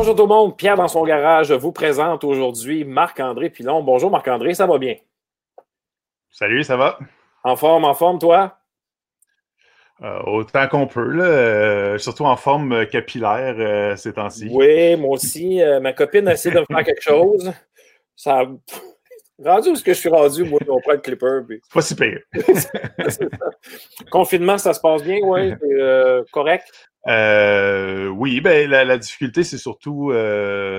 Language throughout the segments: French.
Bonjour tout le monde. Pierre dans son garage vous présente aujourd'hui Marc-André Pilon. Bonjour Marc-André, ça va bien? Salut, ça va? En forme, en forme, toi? Euh, autant qu'on peut, là, euh, surtout en forme capillaire euh, ces temps-ci. Oui, moi aussi. ma copine a essayé de me faire quelque chose. Ça Rendu où est-ce que je suis rendu, moi, on prend le clipper. C'est pas si pire. Confinement, ça se passe bien, oui? correct? oui, ben, la, difficulté, c'est surtout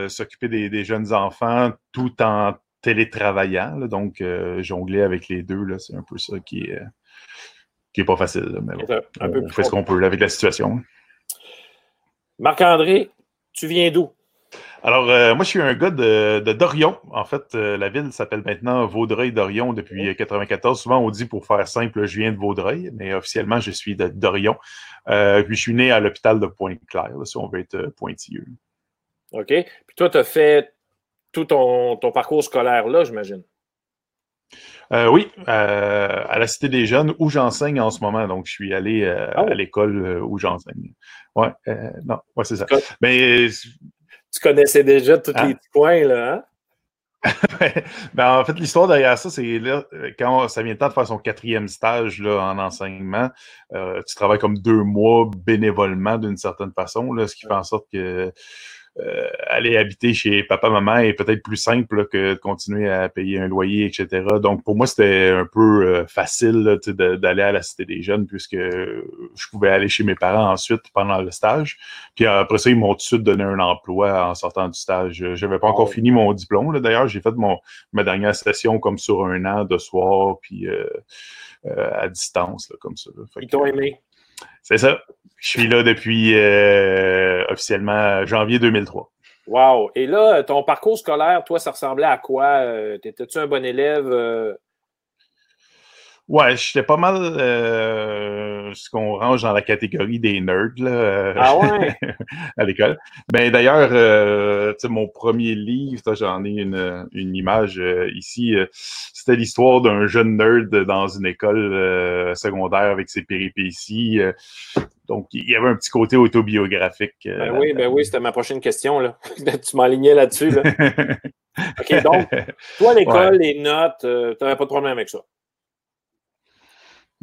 s'occuper des, jeunes enfants tout en télétravaillant. donc, jongler avec les deux, c'est un peu ça qui est qui pas facile. mais on, fait ce qu'on peut avec la situation. Marc-André, tu viens d'où? Alors, euh, moi, je suis un gars de, Dorion. En fait, euh, la ville s'appelle maintenant Vaudreuil-Dorion depuis 1994. Souvent, on dit pour faire simple, je viens de Vaudreuil, mais officiellement, je suis de Dorion. Euh, puis, je suis né à l'hôpital de Pointe-Claire, si on veut être pointilleux. OK. Puis, toi, tu as fait tout ton, ton parcours scolaire là, j'imagine? Euh, oui, euh, à la Cité des Jeunes où j'enseigne en ce moment. Donc, je suis allé euh, ah à l'école où j'enseigne. Ouais, non, ouais, c'est ça. Mais tu connaissais déjà tous les hein? petits points, là, hein? ben, en fait, l'histoire derrière ça, c'est là, quand ça vient le temps de faire son quatrième stage là, en enseignement, tu travailles comme deux mois bénévolement d'une certaine façon, là, ce qui fait en sorte que euh, aller habiter chez papa-maman est peut-être plus simple que de continuer à payer un loyer, etc. Donc, pour moi, c'était un peu euh, facile d'aller à la Cité des Jeunes puisque je pouvais aller chez mes parents ensuite pendant le stage. Puis après ça, ils m'ont tout de suite donné un emploi en sortant du stage. Je n'avais pas encore oh. fini mon diplôme. D'ailleurs, j'ai fait mon, ma dernière session comme sur un an de soir, puis euh, à distance, comme ça. Ils t'ont aimé? C'est ça. Je suis là depuis euh, officiellement janvier 2003. Wow. Et là, ton parcours scolaire, toi, ça ressemblait à quoi? Euh, étais-tu un bon élève? Euh? Ouais, j'étais pas mal euh, ce qu'on range dans la catégorie des nerds là, ah ouais? à l'école. Ben d'ailleurs, euh, mon premier livre, j'en ai une, une image euh, ici. Euh, c'était l'histoire d'un jeune nerd dans une école secondaire avec ses péripéties. donc, il y avait un petit côté autobiographique. ben oui, ben oui, c'était ma prochaine question. Là. tu m'alignais là-dessus. Là. OK, donc, toi, l'école, les notes, tu n'avais pas de problème avec ça?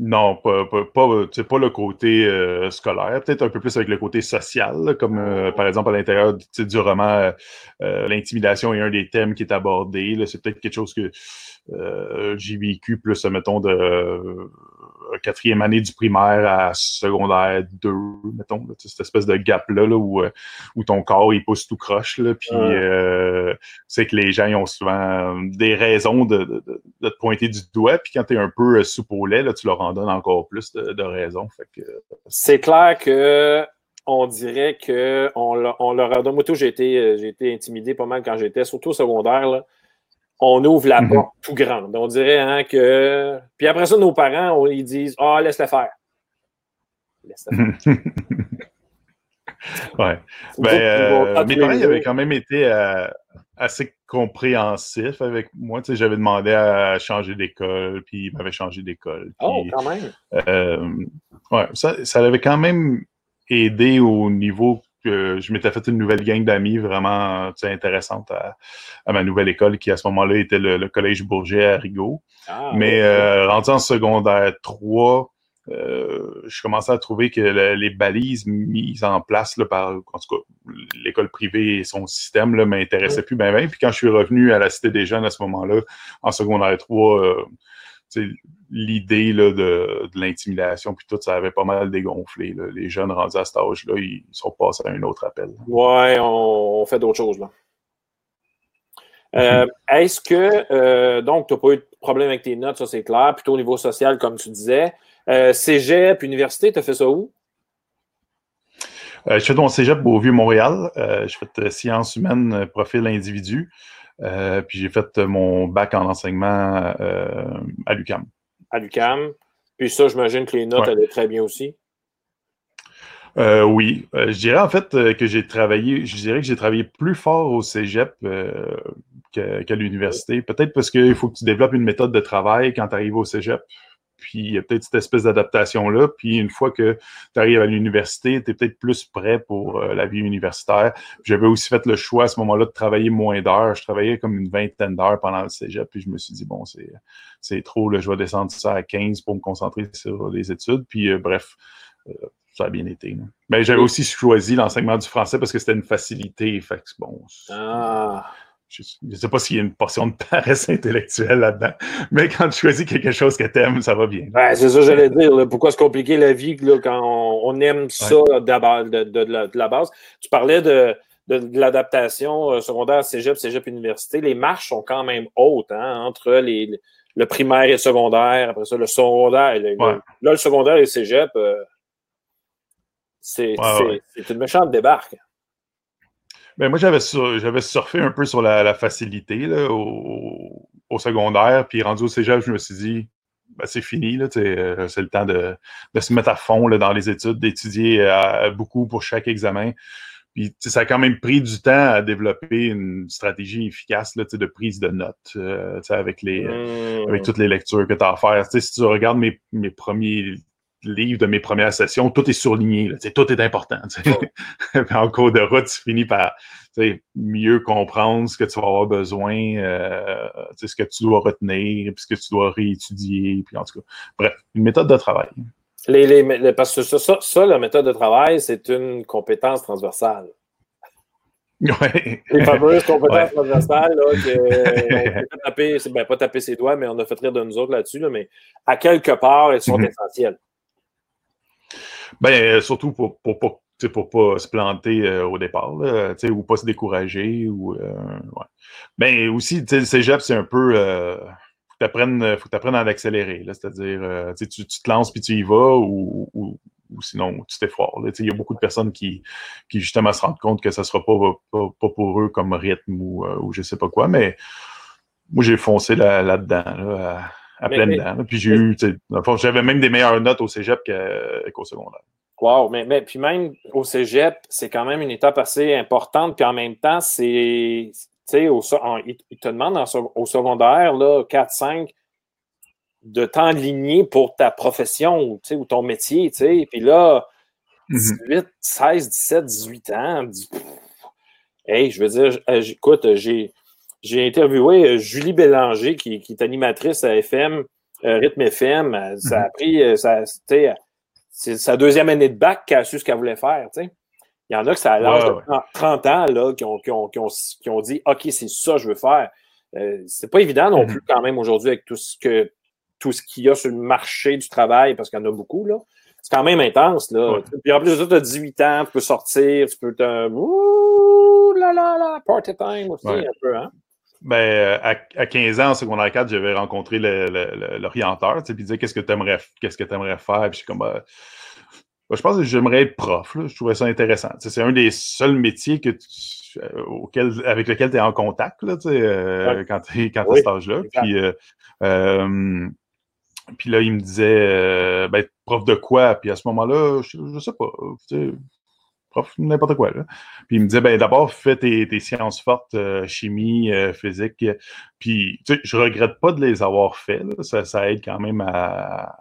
Non, pas, pas, pas, le côté euh, scolaire, peut-être un peu plus avec le côté social, comme euh, par exemple à l'intérieur du roman, euh, l'intimidation est un des thèmes qui est abordé. C'est peut-être quelque chose que j'ai vécu plus, mettons, de quatrième année du primaire à secondaire 2, mettons, cette espèce de gap-là où, euh, où ton corps il pousse tout croche. Là, puis euh, c'est que les gens ont souvent des raisons de, te pointer du doigt. Puis quand tu es un peu soupolé, là, tu leur en donnes encore plus de, raisons. C'est clair que on dirait qu'on on leur a donné. Moi, j'ai été, j'ai été intimidé pas mal quand j'étais, surtout au secondaire. Là on ouvre la mhm. porte tout grande. On dirait hein, que. Puis après ça, nos parents, ils disent Ah, laisse-le faire. Laisse-le faire. ouais. Ben, euh, mes parents avaient quand même été euh, assez compréhensifs avec moi. Tu sais, j'avais demandé à changer d'école, puis ils m'avaient changé d'école. Oh, quand même. Euh, ouais, ça, ça avait quand même aidé au niveau je m'étais fait une nouvelle gang d'amis vraiment intéressante à, ma nouvelle école qui à ce moment-là était le, collège Bourget à Rigaud. Ah, Mais euh, rendu en secondaire 3, euh, je commençais à trouver que les balises mises en place là, par en tout cas l'école privée et son système ne m'intéressaient plus bien, Puis quand je suis revenu à la Cité des Jeunes à ce moment-là, en secondaire 3, l'idée de, de l'intimidation, puis tout, ça avait pas mal dégonflé. Les jeunes rendus à cet âge-là, ils sont passés à un autre appel. Ouais, on, fait d'autres choses. là. Euh, est-ce que, euh, donc, tu n'as pas eu de problème avec tes notes, ça c'est clair, plutôt au niveau social, comme tu disais. Euh, cégep, université, tu as fait ça où? je fais mon cégep au Vieux-Montréal. je fais sciences humaines, profil individu. puis j'ai fait mon bac en enseignement à l'UCAM à l'UCAM. Puis ça, j'imagine que les notes allaient très bien aussi. Euh, oui, euh, je dirais en fait euh, que j'ai travaillé, je dirais que j'ai travaillé plus fort au cégep qu'à l'université. Peut-être parce qu'il faut que tu développes une méthode de travail quand tu arrives au cégep. Puis il y a peut-être cette espèce d'adaptation-là. Puis une fois que tu arrives à l'université, tu es peut-être plus prêt pour euh, la vie universitaire. J'avais aussi fait le choix à ce moment-là de travailler moins d'heures. Je travaillais comme une vingtaine d'heures pendant le cégep, puis je me suis dit, bon, c'est trop, là, je vais descendre ça à 15 pour me concentrer sur les études. Puis euh, bref, euh, ça a bien été. Mais j'avais aussi choisi l'enseignement du français parce que c'était une facilité. Fait que, bon, ah. Je ne sais pas s'il y a une portion de paresse intellectuelle là-dedans, mais quand tu choisis quelque chose que tu aimes, ça va bien. c'est ça que j'allais dire. Pourquoi se compliquer la vie là, quand on, aime ça de, de, la, base? Tu parlais de, l'adaptation euh, secondaire, cégep, cégep, université. Les marches sont quand même hautes hein, entre les, le primaire et le secondaire. Après ça, le secondaire. là, le secondaire et le cégep, euh, c'est une méchante débarque. Ben, moi, j'avais, j'avais surfé un peu sur la, facilité au, secondaire, puis rendu au cégep, je me suis dit, ben, c'est fini, euh, c'est le temps de, se mettre à fond dans les études, d'étudier euh, beaucoup pour chaque examen. Puis ça a quand même pris du temps à développer une stratégie efficace là, de prise de notes euh, avec, les, avec mmh. toutes les lectures que tu as à faire. si tu regardes mes, mes premiers livre de mes premières sessions, tout est surligné. tout est important. en cours de route, tu finis par mieux comprendre ce que tu vas avoir besoin, euh, ce que tu dois retenir, puis ce que tu dois réétudier. Puis en tout cas, bref, une méthode de travail. Les, parce que ça, ça, la méthode de travail, c'est une compétence transversale. Ouais. Les fameuses compétences transversales, là, que, on taper, ben, pas taper ses doigts, mais on a fait rire de nous autres là-dessus, mais à quelque part, elles sont mm-hmm. essentielles. Ben, euh, surtout pour, pour, pour, pour pas se planter euh, au départ, là, ou pas se décourager. Ou, euh, ouais. Ben, aussi, le cégep, c'est un peu. faut que tu apprennes à l'accélérer. C'est-à-dire, tu, tu te lances puis tu y vas ou, ou, sinon tu t'efforces. Il y a beaucoup de personnes qui, qui, justement, se rendent compte que ça ne sera pas, pas, pour eux comme rythme ou, ou je sais pas quoi. Mais moi, j'ai foncé là-dedans. Là, à pleine dents. Puis j'ai eu, j'avais même des meilleures notes au cégep qu'au secondaire. Wow, mais, mais puis même au cégep, c'est quand même une étape assez importante. Puis en même temps, c'est, tu sais, il te demande au secondaire, là, 4, 5, de t'enligner pour ta profession ou ton métier, tu sais. Puis là, 18, 16, 17, 18 ans, hey, je veux dire, euh, écoute, j'ai j'ai interviewé euh, Julie Bélanger, qui, est animatrice à FM, euh, Rythme FM. Euh, ça a mhm. pris, ça, c'est sa deuxième année de bac qu'elle a su ce qu'elle voulait faire. Il y en a que ça a l'âge de 30 ans là, qui, ont, qui, ont, qui, ont, dit OK, c'est ça que je veux faire. c'est pas évident non mhm. plus quand même aujourd'hui avec tout ce que tout ce qu'il y a sur le marché du travail, parce qu'il y en a beaucoup, là. C'est quand même intense, là. Puis en plus de ça, tu as 18 ans, tu peux sortir, tu peux te. Ouh là là là, party time aussi, un peu, hein. Ben, euh, à, à, 15 ans, en secondaire 4, j'avais rencontré l'orienteur, puis il disait qu'est-ce que tu aimerais, qu'est-ce que aimerais faire, puis comme, ben, ben, je pense que j'aimerais être prof, là. je trouvais ça intéressant. c'est un des seuls métiers que euh, auquel, avec lequel tu es en contact, là, euh, quand tu es, quand à cet âge-là. Puis, puis là, il me disait, ben, prof de quoi? Puis à ce moment-là, je, je sais pas, prof, n'importe quoi. Là. Puis il me disait, ben d'abord, fais tes, sciences fortes, euh, chimie, euh, physique. Puis, tu sais, je regrette pas de les avoir fait. Ça, ça, aide quand même à,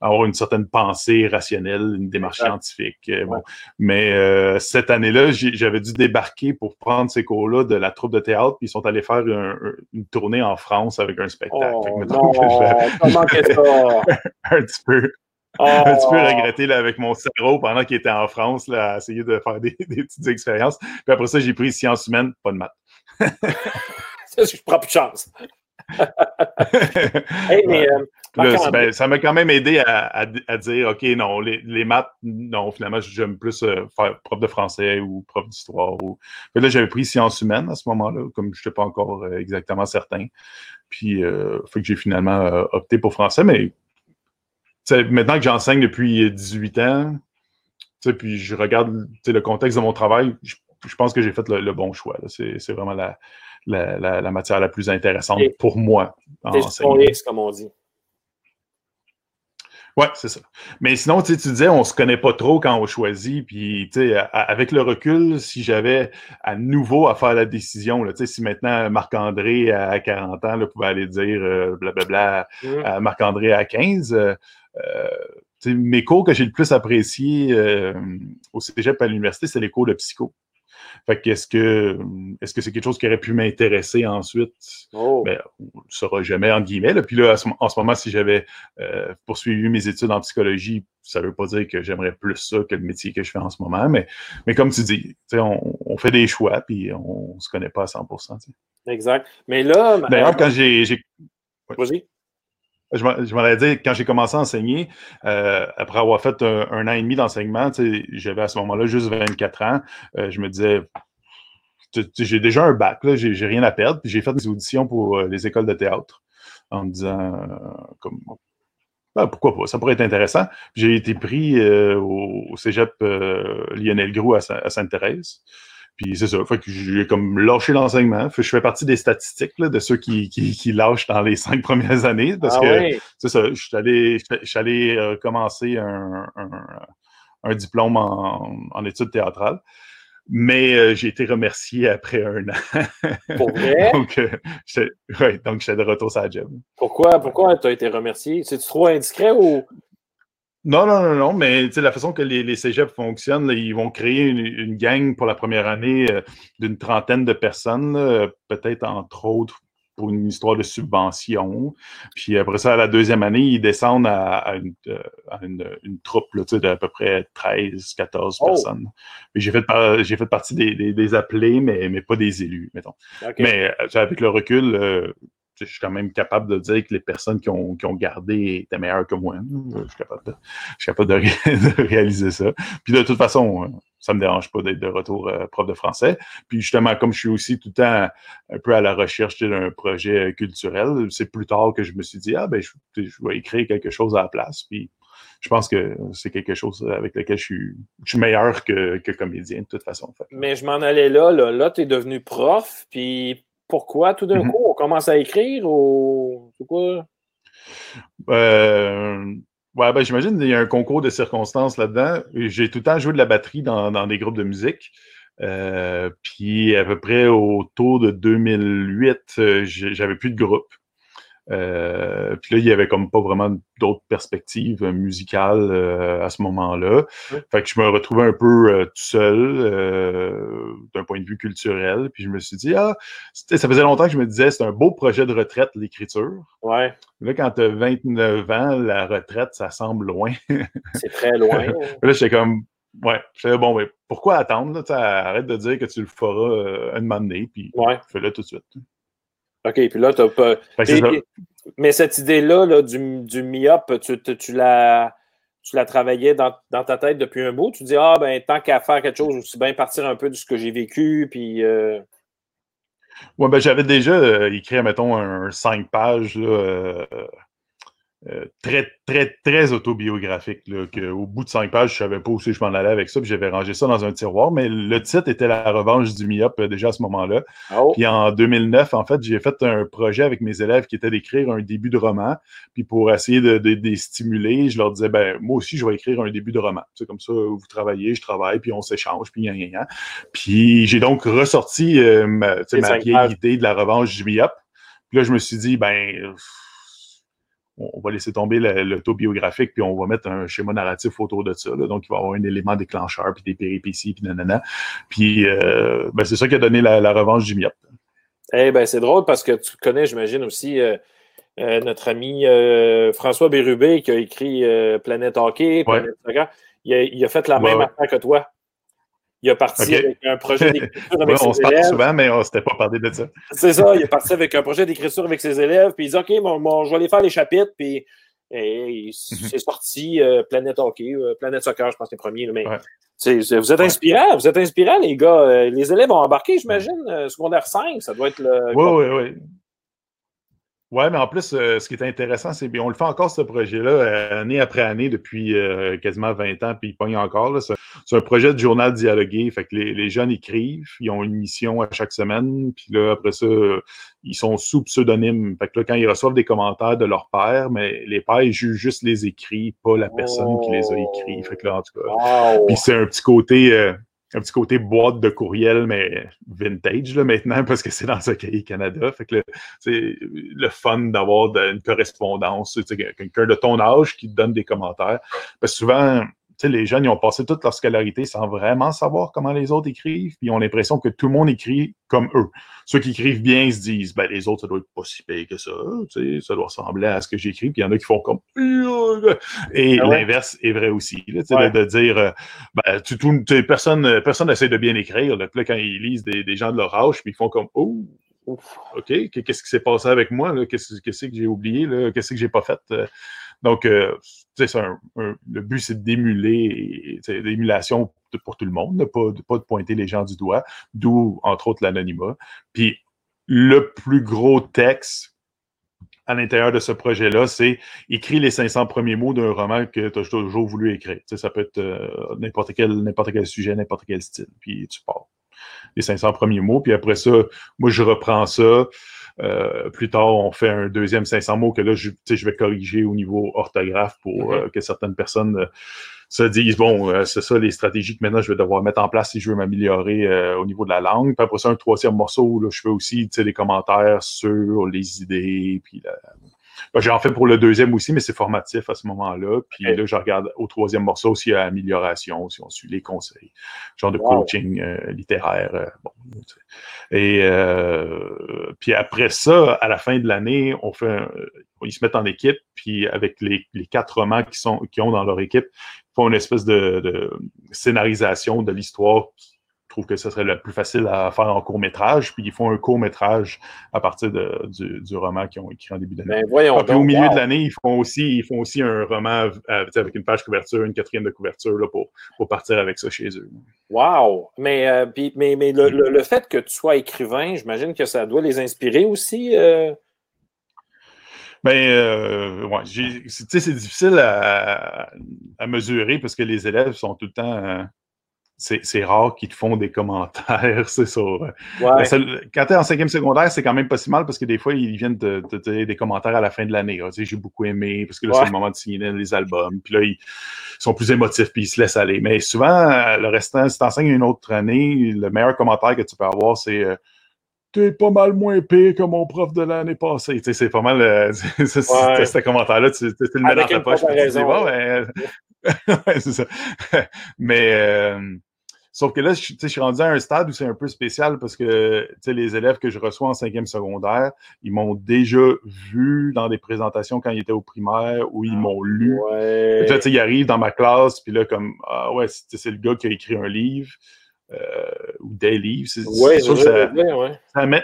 avoir une certaine pensée rationnelle, une démarche scientifique. Euh, bon. Mais cette année-là, j'avais dû débarquer pour prendre ces cours-là de la troupe de théâtre, puis ils sont allés faire une tournée en France avec un spectacle. Oh, non, comment ça? un petit peu. Un petit peu oh. regretté là, avec mon cerveau pendant qu'il était en France là, à essayer de faire des, petites expériences. Puis après ça, j'ai pris sciences humaines, pas de maths. je prends plus de chance. Euh, ben, ça m'a quand même aidé à, dire OK, non, les, maths, non, finalement, j'aime plus euh, faire prof de français ou prof d'histoire. Ou... Là, j'avais pris sciences humaines à ce moment-là, comme je n'étais pas encore euh, exactement certain. Puis, fait que j'ai finalement opté pour français, mais maintenant que j'enseigne depuis 18 ans, puis je regarde le contexte de mon travail, je, pense que j'ai fait le, bon choix. C'est vraiment la, la, matière la plus intéressante pour moi. C'est comme on dit. Ouais, c'est ça. Mais sinon, tu disais, on se connaît pas trop quand on choisit. Puis, avec le recul, si j'avais à nouveau à faire la décision, là, si maintenant Marc-André à 40 ans là, pouvait aller dire euh, blablabla mmh. à Marc-André à 15, euh, mes cours que j'ai le plus appréciés euh, au cégep à l'université, c'est les cours de psycho. Fait que est-ce que est-ce que c'est quelque chose qui aurait pu m'intéresser ensuite? Oh. Ben, on ne le saura jamais, entre guillemets. Puis là, en ce moment, si j'avais euh, poursuivi mes études en psychologie, ça ne veut pas dire que j'aimerais plus ça que le métier que je fais en ce moment. Mais, mais comme tu dis, on, on, fait des choix, puis on ne se connaît pas à 100% Exact. Mais là. D'ailleurs, quand j'ai. Vas-y. Je m'en dit, quand j'ai commencé à enseigner, euh, après avoir fait un, an et demi d'enseignement, j'avais à ce moment-là juste 24 ans. Euh, je me disais, j'ai déjà un bac, j'ai rien à perdre. Puis j'ai fait des auditions pour euh, les écoles de théâtre en me disant, ben, pourquoi pas, ça pourrait être intéressant. J'ai été pris au, cégep Lionel Groux à Sainte-Thérèse. Puis c'est ça. Fait que j'ai comme lâché l'enseignement. Je fais partie des statistiques là, de ceux qui, qui, qui, lâchent dans les cinq premières années. Parce ah que c'est ça. Je suis allé, je allé euh, commencer un, un, un, diplôme en, en études théâtrales. Mais euh, j'ai été remercié après un an. Pour vrai? donc, euh, ouais, donc j'étais de retour sur la job. Pourquoi, pourquoi tu as été remercié? C'est-tu trop indiscret ou? Non, non, non, non, mais la façon que les, les cégeps fonctionnent, ils vont créer une, gang pour la première année euh, d'une trentaine de personnes, peut-être entre autres pour une histoire de subvention. Puis après ça, à la deuxième année, ils descendent à, une, euh, une, troupe d'à peu près 13, 14 personnes. J'ai fait, j'ai fait partie des, des, appelés, mais, mais pas des élus, mettons. Mais euh, avec le recul, je suis quand même capable de dire que les personnes qui ont, qui ont gardé étaient meilleures que moi. Je suis capable de, je suis capable de, réaliser ça. Puis de toute façon, ça me dérange pas d'être de retour euh, prof de français. Puis justement, comme je suis aussi tout le temps un peu à la recherche d'un projet culturel, c'est plus tard que je me suis dit, ah ben, je, je, vais écrire quelque chose à la place. Puis je pense que c'est quelque chose avec lequel je suis, je suis meilleur que, que, comédien de toute façon. Mais je m'en allais là. Là, là tu es devenu prof. Puis pourquoi tout d'un mhm. coup on commence à écrire ou c'est quoi? Euh, ouais, ben, j'imagine qu'il y a un concours de circonstances là-dedans. J'ai tout le temps joué de la batterie dans, dans des groupes de musique. Euh, puis à peu près autour de 2008, euh, j'avais plus de groupe. Euh, puis là, il y avait comme pas vraiment d'autres perspectives musicales euh, à ce moment-là. Fait que je me retrouvais un peu euh, tout seul d'un point de vue culturel. Puis je me suis dit, ah, ça faisait longtemps que je me disais, c'est un beau projet de retraite, l'écriture. Ouais. Là, quand tu as 29 ans, la retraite, ça semble loin. c'est très loin. là, j'étais comme, ouais, j'étais bon, mais pourquoi attendre? Là, arrête de dire que tu le feras un moment donné, puis fais-le tout de suite. OK, puis là, tu n'as pas. mais cette idée-là là, du, du MIOP, tu, tu l'as tu la travaillais dans, ta tête depuis un bout? Tu dis, ah, ben, tant qu'à faire quelque chose, aussi bien partir un peu de ce que j'ai vécu, puis. Euh... Oui, ben, j'avais déjà euh, écrit, mettons, un, cinq pages, là, euh, très, très, très autobiographique. Là, que, au bout de cinq pages, je savais pas où je m'en allais avec ça, puis j'avais rangé ça dans un tiroir. Mais le titre était La revanche du MIOP euh, déjà à ce moment-là. Oh. Puis en 2009, en fait, j'ai fait un projet avec mes élèves qui était d'écrire un début de roman. Puis pour essayer de, de, stimuler, je leur disais, ben moi aussi, je vais écrire un début de roman. C'est comme ça, vous travaillez, je travaille, puis on s'échange, puis rien, rien. Puis j'ai donc ressorti euh, ma, ma vieille idée de la revanche du MIOP. Puis là, je me suis dit, ben on va laisser tomber l'autobiographique, puis on va mettre un schéma narratif autour de ça. Donc, il va y avoir un élément déclencheur, puis des péripéties, puis nanana. Puis, euh, ben, c'est ça qui a donné la, revanche du MIOP. Eh ben, c'est drôle parce que tu connais, j'imagine, aussi euh, euh, notre ami François Bérubé qui a écrit Planète Hockey, Planète il, a, fait la même affaire que toi. Il a parti avec un projet d'écriture avec on se parle souvent, mais on ne s'était pas parlé de ça. C'est ça, il est parti avec un projet d'écriture avec ses élèves, puis il dit OK, je vais aller faire les chapitres, puis mhm. c'est sorti euh, Planète Hockey, euh, Planète Soccer, je pense que c'est le premier. Mais vous êtes inspirants, vous êtes inspirants, les gars. Euh, les élèves ont embarqué, j'imagine, secondaire 5, ça doit être le. Oui, oui, oui. Oui, mais en plus, euh, ce qui est intéressant, c'est qu'on le fait encore, ce projet-là, euh, année après année, depuis euh, quasiment 20 ans, puis il pogne encore. C'est un projet de journal dialogué. Fait que les, jeunes écrivent, ils ont une mission à chaque semaine, puis là, après ça, ils sont sous pseudonyme. Fait que là, quand ils reçoivent des commentaires de leur père, mais les pères, ils jugent juste les écrits, pas la personne qui les a écrits. Fait que là, en tout cas. Puis c'est un petit côté. Un petit côté boîte de courriel, mais vintage là, maintenant, parce que c'est dans ce cahier Canada. Fait que c'est le fun d'avoir une correspondance, quelqu'un de ton âge qui te donne des commentaires. Parce que souvent, les jeunes, ils ont passé toute leur scolarité sans vraiment savoir comment les autres écrivent, puis ils ont l'impression que tout le monde écrit comme eux. Ceux qui écrivent bien se disent, ben, les autres, ça doit être pas si pire que ça, ça doit ressembler à ce que j'écris, puis il y en a qui font comme... Et ah l'inverse est vrai aussi, là, de, dire, euh, ben, tout, personne personne n'essaie de bien écrire, là, puis là, quand ils lisent des, gens de leur âge, puis ils font comme, oh, OK, qu'est-ce qui s'est passé avec moi? Qu'est-ce que j'ai oublié? Qu'est-ce que j'ai pas fait? Donc, euh, le but, c'est d'émuler, l'émulation pour tout le monde, de pas, de pointer les gens du doigt, d'où, entre autres, l'anonymat. Puis, le plus gros texte à l'intérieur de ce projet-là, c'est écrire les 500 premiers mots d'un roman que tu as toujours voulu écrire. ça peut être euh, n'importe quel, sujet, n'importe quel style. Puis tu pars les 500 premiers mots. Puis après ça, moi, je reprends ça. Euh, plus tard, on fait un deuxième 500 mots que là, je, je vais corriger au niveau orthographe pour euh, que certaines personnes euh, se disent, bon, c'est ça les stratégies que maintenant je vais devoir mettre en place si je veux m'améliorer au niveau de la langue. Puis après ça, un troisième morceau, là, je fais aussi des commentaires sur les idées, puis la, J'en fais pour le deuxième aussi, mais c'est formatif à ce moment-là. Puis là, je regarde au troisième morceau s'il y a amélioration, si on suit les conseils. Genre de coaching euh, littéraire. Euh, bon, et euh, puis après ça, à la fin de l'année, on fait ils se mettent en équipe, puis avec les, les quatre romans qui sont qui ont dans leur équipe, ils font une espèce de, de scénarisation de l'histoire trouve que ce serait le plus facile à faire en court-métrage, puis ils font un court-métrage à partir du, roman qu'ils ont écrit en début d'année. Ben puis au milieu de l'année, ils font aussi ils font aussi un roman euh, avec une page couverture, une quatrième de couverture là, pour, pour partir avec ça chez eux. Wow! Mais, euh, mais, mais le, fait que tu sois écrivain, j'imagine que ça doit les inspirer aussi. Euh... Ben, ouais, c'est difficile à, à, mesurer parce que les élèves sont tout le temps c'est rare qu'ils te font des commentaires, c'est ça. Quand tu es en cinquième secondaire, c'est quand même pas si mal parce que des fois, ils viennent te, te, des commentaires à la fin de l'année. Ah, j'ai beaucoup aimé parce que là, c'est le moment de signer les albums. Puis là, ils sont plus émotifs puis ils se laissent aller. Mais souvent, le restant, si tu enseignes une autre année, le meilleur commentaire que tu peux avoir, c'est euh, T'es pas mal moins pire que mon prof de l'année passée. c'est pas mal. Euh, ce commentaire-là, tu, le mets dans ta poche. Tu dis, bon, ben, c'est ça. Mais euh, Sauf que là, je, je suis rendu à un stade où c'est un peu spécial parce que les élèves que je reçois en cinquième secondaire, ils m'ont déjà vu dans des présentations quand ils étaient au primaire où ils ah, m'ont lu. Ouais. Là, ils arrivent dans ma classe, puis là, comme Ah ouais, c'est le gars qui a écrit un livre euh, ou des livres. Ouais, sûr que ça, ça, amène,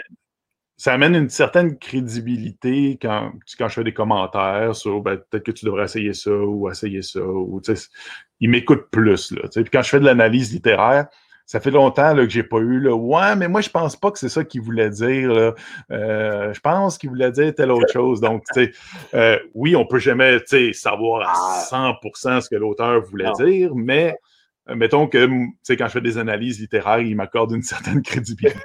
ça, amène, une certaine crédibilité quand, quand je fais des commentaires sur ben, peut-être que tu devrais essayer ça ou essayer ça. Ou, il m'écoute plus. Là, Puis quand je fais de l'analyse littéraire, ça fait longtemps là, que j'ai pas eu le ouais, mais moi je pense pas que c'est ça qu'il voulait dire. Euh, je pense qu'il voulait dire telle autre chose. Donc, euh, oui, on peut jamais savoir à 100% ah. ce que l'auteur voulait dire, mais euh, mettons que quand je fais des analyses littéraires, il m'accorde une certaine crédibilité.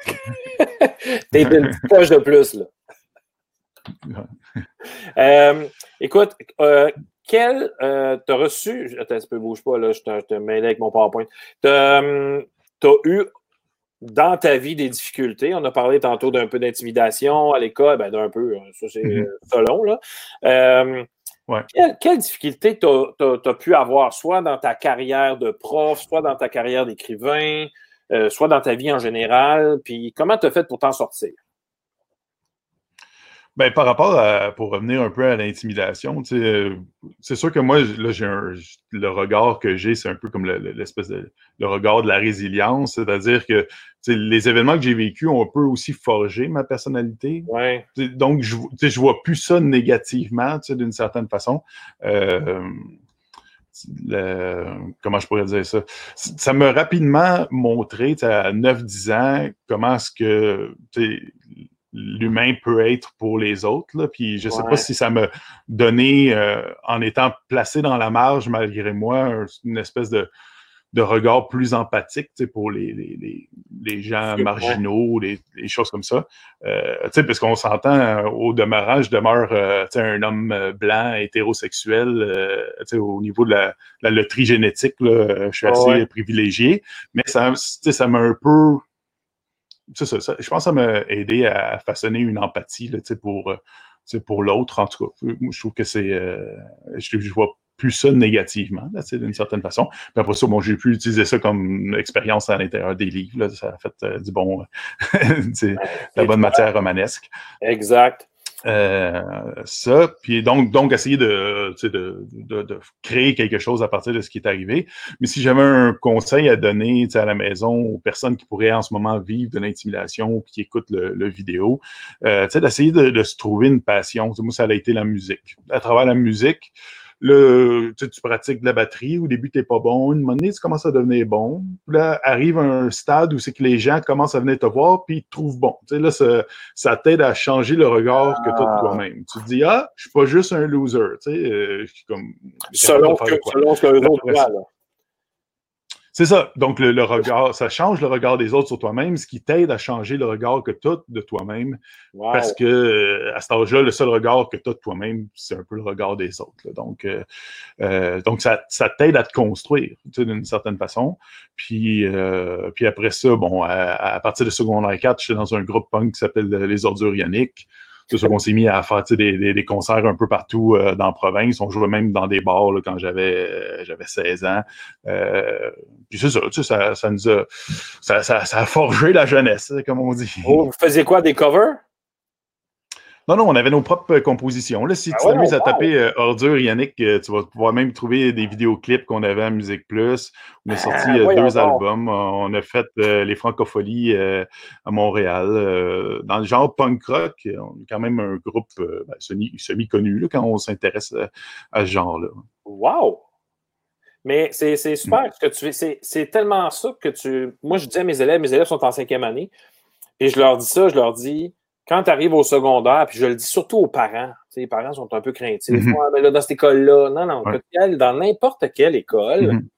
T'es une poche de plus, là. écoute, quel. Euh, tu as reçu. Attends, un peu, bouge pas, là, je te, mêle avec mon PowerPoint. Tu as, euh, eu dans ta vie des difficultés. On a parlé tantôt d'un peu d'intimidation à l'école, ben, d'un peu, hein, ça c'est mm long. Là. Euh, quelle, difficulté tu as, pu avoir, soit dans ta carrière de prof, soit dans ta carrière d'écrivain, soit dans ta vie en général, puis comment tu as fait pour t'en sortir? Ben, par rapport à, pour revenir un peu à l'intimidation, euh, c'est sûr que moi, là, j'ai le regard que j'ai, c'est un peu comme l'espèce de le regard de la résilience, c'est-à-dire que les événements que j'ai vécus ont un peu aussi forgé ma personnalité. Ouais. Donc, je, je vois plus ça négativement, d'une certaine façon. Euh, comment je pourrais dire ça? Ça m'a rapidement montré à 9-10 ans comment est-ce que l'humain peut être pour les autres. Là. Puis je ne sais pas si ça m'a donné, euh, en étant placé dans la marge malgré moi, une espèce de, de regard plus empathique pour les, les, les, gens marginaux, les, choses comme ça. Euh, parce qu'on s'entend, euh, au demeurant, je demeure euh, un homme euh, blanc, hétérosexuel, euh, au niveau de la, la loterie génétique, là, je suis assez privilégié, mais ça, ça m'a un peu... Ça, ça, je pense que ça m'a aidé à façonner une empathie là, pour, pour l'autre, en tout cas. Je trouve que c'est... je, je vois plus ça négativement, d'une certaine façon. Puis après ça, bon, j'ai pu utiliser ça comme expérience à l'intérieur des livres. Là. Ça a fait euh, du bon, c'est la bonne matière romanesque. Exact. Euh, ça, puis donc, donc essayer de, de, de, de, créer quelque chose à partir de ce qui est arrivé. Mais si j'avais un conseil à donner à la maison aux personnes qui pourraient en ce moment vivre de l'intimidation ou qui écoutent le, le vidéo, euh, d'essayer de, se trouver une passion. moi, ça a été la musique. À travers la musique, Là, tu, tu pratiques de la batterie. Au début, tu n'es pas bon. Une monnaie, tu commences à devenir bon. là, arrive un stade où c'est que les gens commencent à venir te voir puis ils te trouvent bon. Tu sais, là, ça, ça t'aide à changer le regard que tu as de ah. toi-même. Tu te dis, ah, je suis pas juste un loser. Tu sais, euh, comme, selon, que, selon ce que les autres voient, là. C'est ça. Donc, le, regard, ça change le regard des autres sur toi-même, ce qui t'aide à changer le regard que tu as de toi-même. Parce que euh, à cet âge-là, le seul regard que tu as de toi-même, c'est un peu le regard des autres. Donc, euh, euh, donc, ça, ça t'aide à te construire d'une certaine façon. Puis, puis après ça, bon, à, partir de secondaire 4, j'étais dans un groupe punk qui s'appelle Les Ordures Ioniques. C'est qu'on s'est mis à faire des, des, concerts un peu partout euh, dans la province. On jouait même dans des bars là, quand j'avais euh, j'avais 16 ans. Euh, puis c'est ça, ça, ça nous a ça, ça, ça, a forgé la jeunesse, comme on dit. Oh, vous faisiez quoi, des covers? Non, non, on avait nos propres compositions. Là, si ah tu t'amuses à taper euh, Ordure Yannick, euh, tu vas pouvoir même trouver des vidéoclips qu'on avait à Musique Plus. On a ah, sorti euh, deux albums. On a fait les Francopholies à Montréal. dans le genre punk rock, on est quand même un groupe ben, semi-connu quand on s'intéresse à, ce genre-là. Wow! Mais c'est super mm. ce que tu. C'est tellement ça que tu. Moi, je dis à mes élèves, mes élèves sont en cinquième année, et je leur dis ça, je leur dis quand tu arrives au secondaire, puis je le dis surtout aux parents, les parents sont un peu craintifs. Mm mais là, dans cette école-là, non, non, dans n'importe quelle école, mhm.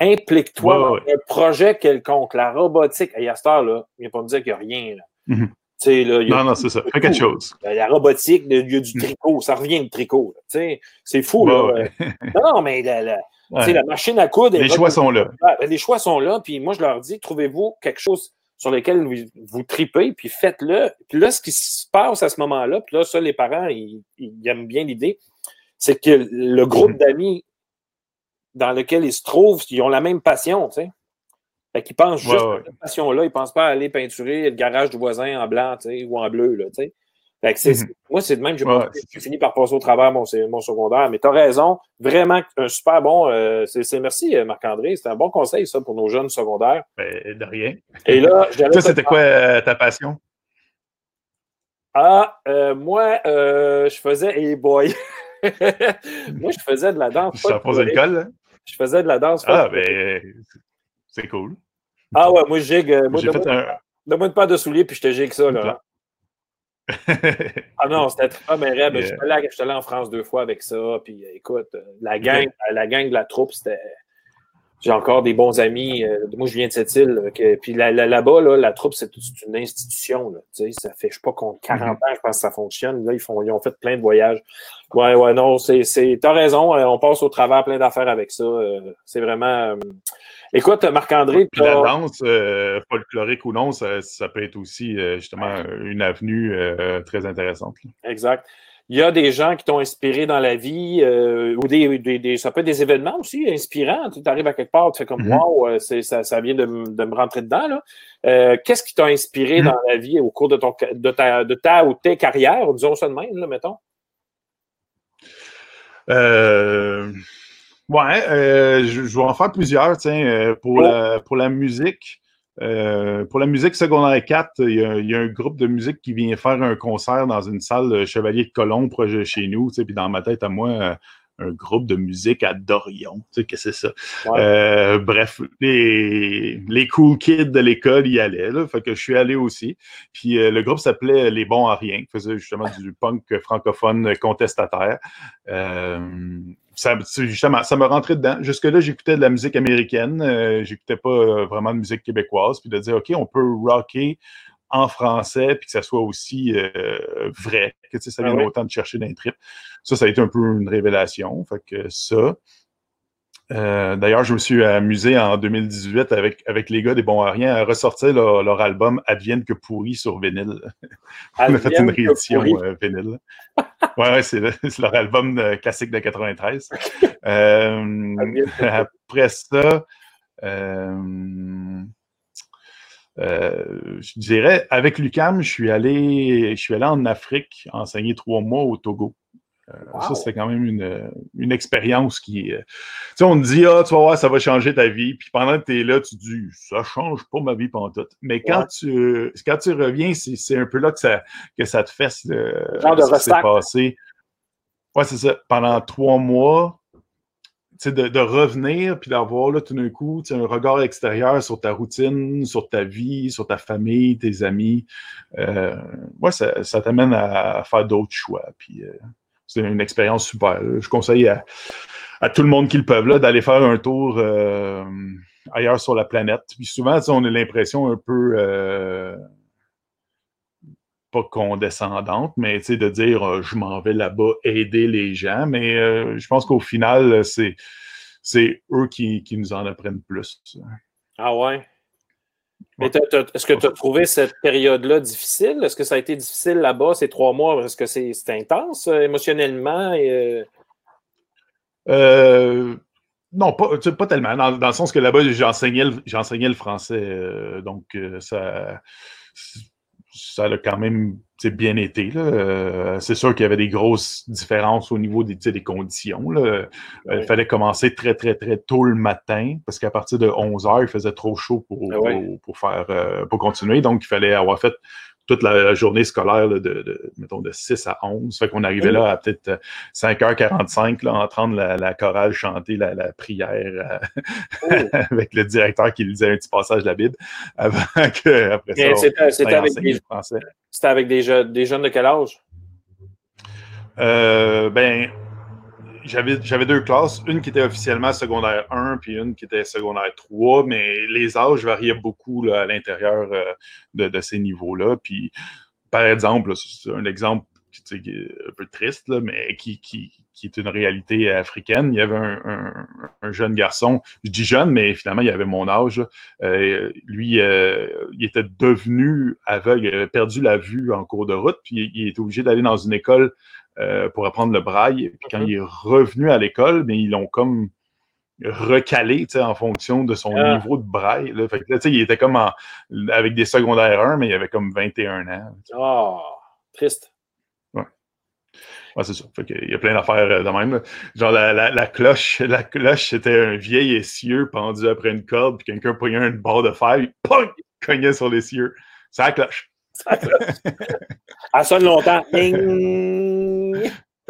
implique-toi dans un projet quelconque. La robotique, à cette heure-là, il a pas me dire qu'il n'y a rien. Là. Mhm. Là, non, non, c'est ça. Fais quelque chose. La robotique, il y a du mhm. tricot, ça revient du tricot. C'est fou. là. non, non, mais la, la machine à coudre. Les choix sont là. Les choix sont là. Puis moi, je leur dis, trouvez-vous quelque chose sur lesquels vous, vous tripez, puis faites-le. Puis là, ce qui se passe à ce moment-là, puis là, ça, les parents, ils, aiment bien l'idée, c'est que le groupe mhm. d'amis dans lequel ils se trouvent, ils ont la même passion, tu sais. Fait qu'ils pensent juste à cette passion-là, ils ne pensent pas à aller peinturer le garage du voisin en blanc, tu sais, ou en bleu, là, tu sais. Mhm. Moi, c'est de même, j'ai fini par passer au travers mon, mon secondaire. Mais tu as raison, vraiment un super bon. Euh, c'est merci, euh, Marc-André. C'est un bon conseil, ça, pour nos jeunes secondaires. Ben, de rien. Et là, Toi, c'était quoi euh, ta passion? Ah, moi, je faisais. Hey boy! moi, je faisais de la danse. Ça pose l'école, hein? Je faisais de la danse. Ah, ben, c'est cool. Ah ouais, moi, je gigue. Moi, donne-moi un... une paire de souliers, puis je te gigue ça, là ah non, c'était très mais Je suis allé, en France deux fois avec ça. Puis écoute, la gang, la gang de la troupe, c'était. J'ai encore des bons amis. Euh, moi, je viens de cette île. puis là-bas, là, la troupe, c'est une institution. Là, ça fait, je sais pas, 40 mm-hmm. ans, je pense que ça fonctionne. Là, ils, font, ils ont fait plein de voyages. Ouais, ouais, non, c'est. T'as raison. Euh, on passe au travers plein d'affaires avec ça. Euh, c'est vraiment. Écoute, Marc-André. La danse, euh, folklorique ou non, ça, peut être aussi euh, justement une avenue euh, très intéressante. Exact. Il y a des gens qui t'ont inspiré dans la vie, ou des, ça peut être des événements aussi inspirants. Tu arrives à quelque part, tu fais comme wow, ça, ça, vient de, me rentrer dedans. Qu'est-ce qui t'a inspiré mm-hmm. dans la vie au cours de, ton, de, ta, de ta ou tes carrières, disons ça de même, là, mettons? Euh Ouais, euh, je, vais en faire plusieurs, tiens, euh, pour, oh. la, pour la musique. Euh, pour la musique secondaire 4, il y, a, un groupe de musique qui vient faire un concert dans une salle Chevalier de Colomb proche de chez nous. Puis dans ma tête à moi, un groupe de musique à Dorion. Tu sais, que c'est ça? Euh, bref, les, les cool kids de l'école y allaient. Là, fait que je suis allé aussi. Puis euh, le groupe s'appelait Les Bons à Rien, qui faisait justement du punk francophone contestataire. Euh, ça, justement, ça me rentrait dedans. Jusque-là, j'écoutais de la musique américaine. J'écoutais pas vraiment de musique québécoise. Puis de dire, OK, on peut rocker en français, puis que ça soit aussi euh, vrai, que ça vient ah autant de chercher d'un trip. Ça, ça a été un peu une révélation. Fait que ça. Euh, d'ailleurs, je me suis amusé en 2018 avec, avec les gars des Bons à Rien à ressortir leur, album Advienne que pourri sur vinyle. On a fait une réédition euh, vinyle. ouais, ouais c'est leur album classique de 93. après ça, euh, je dirais, avec l'UCAM, je suis allé, je suis allé en Afrique enseigner trois mois au Togo. Euh, ça, c'était quand même une, une expérience qui. Euh, tu sais, on te dit, ah, tu vas voir, ça va changer ta vie. Puis pendant que tu es là, tu te dis, ça change pas ma vie pendant tout. Mais quand, tu, quand tu reviens, c'est un peu là que ça, que ça te fait le, Genre de ce passé. Ouais, c'est ça. Pendant trois mois, de, de, revenir puis d'avoir là tout d'un coup un regard extérieur sur ta routine, sur ta vie, sur ta famille, tes amis. Euh, ça, ça t'amène à, faire d'autres choix. Puis euh, c'est une expérience super. Je conseille à, à, tout le monde qui le peut d'aller faire un tour euh, ailleurs sur la planète. Puis souvent, on a l'impression un peu euh, pas condescendante, mais de dire euh, je m'en vais là-bas aider les gens. Mais euh, je pense qu'au final, c'est, c'est eux qui, nous en apprennent plus. Ah ouais? Mais est-ce que tu as trouvé cette période-là difficile? Est-ce que ça a été difficile là-bas, ces trois mois? Est-ce que c'est, intense euh, émotionnellement? non, pas, pas tellement. Dans, le sens que là-bas, j'enseignais le, j'enseignais le français. donc, ça ça a quand même bien été. Euh, c'est sûr qu'il y avait des grosses différences au niveau des, des conditions. Euh, il fallait commencer très, très, très tôt le matin parce qu'à partir de 11 heures, il faisait trop chaud pour, ah pour, faire, euh, pour continuer. Donc, il fallait avoir fait toute la, journée scolaire de, de, mettons, de 6 à 11. Fait qu'on arrivait là à peut-être 5h45 euh, là, entendre la, la chorale chanter la, prière euh, oh. avec le directeur qui lisait un petit passage de la Bible avant que, après ça, c'était avec, des, avec des, des jeunes de quel âge? Euh, ben, j'avais deux classes, une qui était officiellement secondaire 1 puis une qui était secondaire 3, mais les âges variaient beaucoup à l'intérieur euh, de, ces niveaux-là. Puis, par exemple, c'est un exemple qui, est un peu triste, mais qui, est une réalité africaine. Il y avait un, jeune garçon, je dis jeune, mais finalement, il avait mon âge. Euh, lui, euh, il était devenu aveugle, il avait perdu la vue en cours de route, puis il était obligé d'aller dans une école euh, pour apprendre le braille. Puis quand mhm. il est revenu à l'école, mais ils l'ont comme recalé en fonction de son ah. niveau de braille. Là. Fait que, il était comme avec des secondaires 1, mais il avait comme 21 ans. Oh, triste. Ouais. Ouais, c'est ça. Fait il y a plein d'affaires euh, de même. Genre la, la, cloche, la cloche, c'était un vieil essieu pendu après une corde, puis quelqu'un prenait une barre de fer, il cognait sur l'essieu. C'est la cloche. Elle sonne longtemps.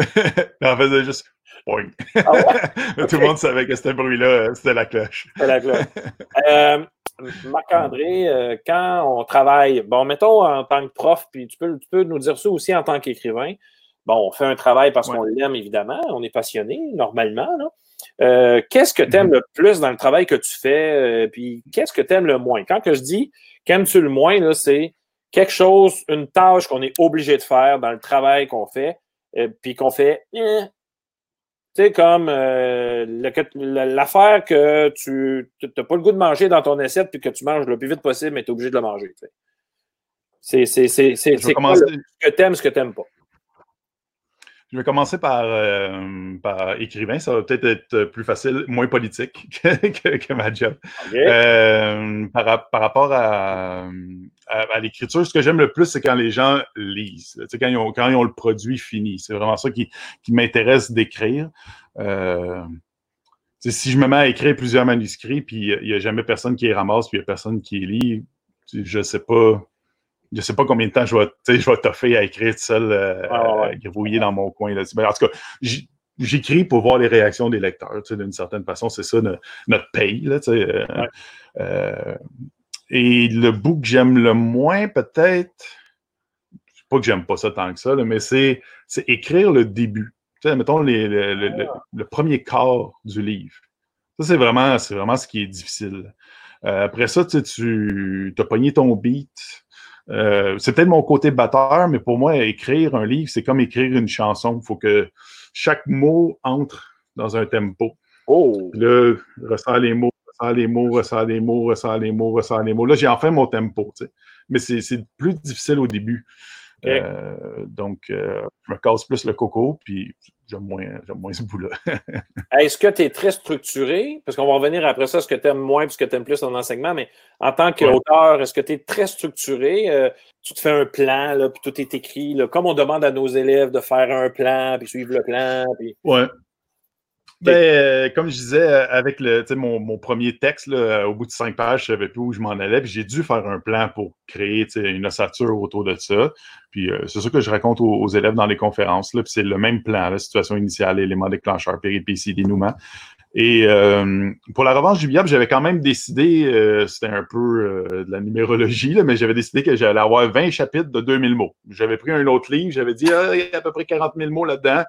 en fait, c'est juste ah Tout le monde savait que ce bruit-là, euh, c'était la cloche. C'était la cloche. Euh, Marc-André, euh, quand on travaille, bon, mettons en tant que prof, puis tu peux, tu peux nous dire ça aussi en tant qu'écrivain. Bon, on fait un travail parce qu'on l'aime, évidemment. On est passionné, normalement. qu'est-ce que tu aimes mm-hmm. le plus dans le travail que tu fais? puis qu'est-ce que tu aimes le moins? Quand que je dis qu'aimes-tu le moins, c'est quelque chose, une tâche qu'on est obligé de faire dans le travail qu'on fait, euh, puis qu'on fait, eh. tu sais, comme euh, l'affaire que tu n'as pas le goût de manger dans ton assiette, puis que tu manges le plus vite possible, mais tu es obligé de le manger. C'est quoi ce que tu aimes, ce que tu n'aimes pas. Je vais commencer par, euh, par écrivain. Ça va peut-être être plus facile, moins politique que, que, ma job. Euh, par, rapport à, à, l'écriture, ce que j'aime le plus, c'est quand les gens lisent. Quand ils, ont, quand ils ont le produit fini. C'est vraiment ça qui, qui m'intéresse d'écrire. Euh, si je me mets à écrire plusieurs manuscrits, puis il n'y a jamais personne qui les ramasse, puis il n'y a personne qui les lit, je ne sais pas je sais pas combien de temps je vais, je vais toffer à écrire tout seul, euh, grouiller dans mon coin. Là. Ben, en tout cas, j'écris pour voir les réactions des lecteurs. D'une certaine façon, c'est ça notre, paye. Là, euh, et le bout que j'aime le moins, peut-être, pas que j'aime pas ça tant que ça, mais c'est écrire le début. mettons ah. le, premier quart du livre. Ça, c'est vraiment, vraiment ce qui est difficile. Euh, après ça, tu as pogné ton beat. Euh, c'est peut-être mon côté batteur, mais pour moi, écrire un livre, c'est comme écrire une chanson. Il faut que chaque mot entre dans un tempo. Oh! Puis là, ressens les mots, ressens les mots, ressens les mots, ressens les mots, ressens les mots. Là, j'ai enfin mon tempo. Mais c'est plus difficile au début. Euh, donc, euh, je me casse plus le coco, puis j'aime moins, moins ce bout-là. Est-ce que tu es très structuré? Parce qu'on va revenir après ça, ce que tu aimes moins puis ce que tu aimes plus en enseignement, mais en tant qu'auteur, est-ce que tu es très structuré? Euh, tu te fais un plan, là, puis tout est écrit, là, comme on demande à nos élèves de faire un plan, puis suivre le plan. Puis... Ouais. Ben, euh, comme je disais, euh, avec le, mon, mon premier texte, là, au bout de cinq pages, je savais plus où je m'en allais. Puis j'ai dû faire un plan pour créer une ossature autour de ça. Puis euh, c'est ça que je raconte aux, élèves dans les conférences. Là, puis c'est le même plan, la situation initiale, élément déclencheur, péripétie, dénouement. Et pour la revanche du diable, j'avais quand même décidé, c'était un peu de la numérologie, là, mais j'avais décidé que j'allais avoir 20 chapitres de 2000 mots. J'avais pris un autre livre, j'avais dit, ah, il y a à peu près 40 000 mots là-dedans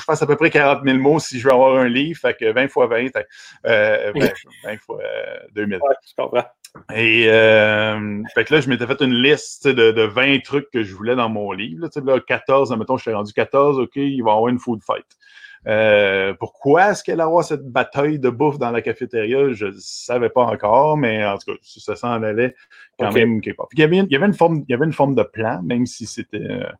je passe à peu près 40 000 mots si je veux avoir un livre. Fait que 20 fois 20, euh, 20, fois 2000. Ouais, je comprends. Et euh, fait que là, je m'étais fait une liste de, de, 20 trucs que je voulais dans mon livre. Là, là 14, admettons, je suis rendu 14, OK, il va y avoir une food fight. Euh, pourquoi est-ce qu'elle avoir cette bataille de bouffe dans la cafétéria? Je ne savais pas encore, mais en tout cas, ça s'en allait quand même quelque part. Il y, avait, il, y avait une forme, il y avait une forme de plan, même si c'était euh,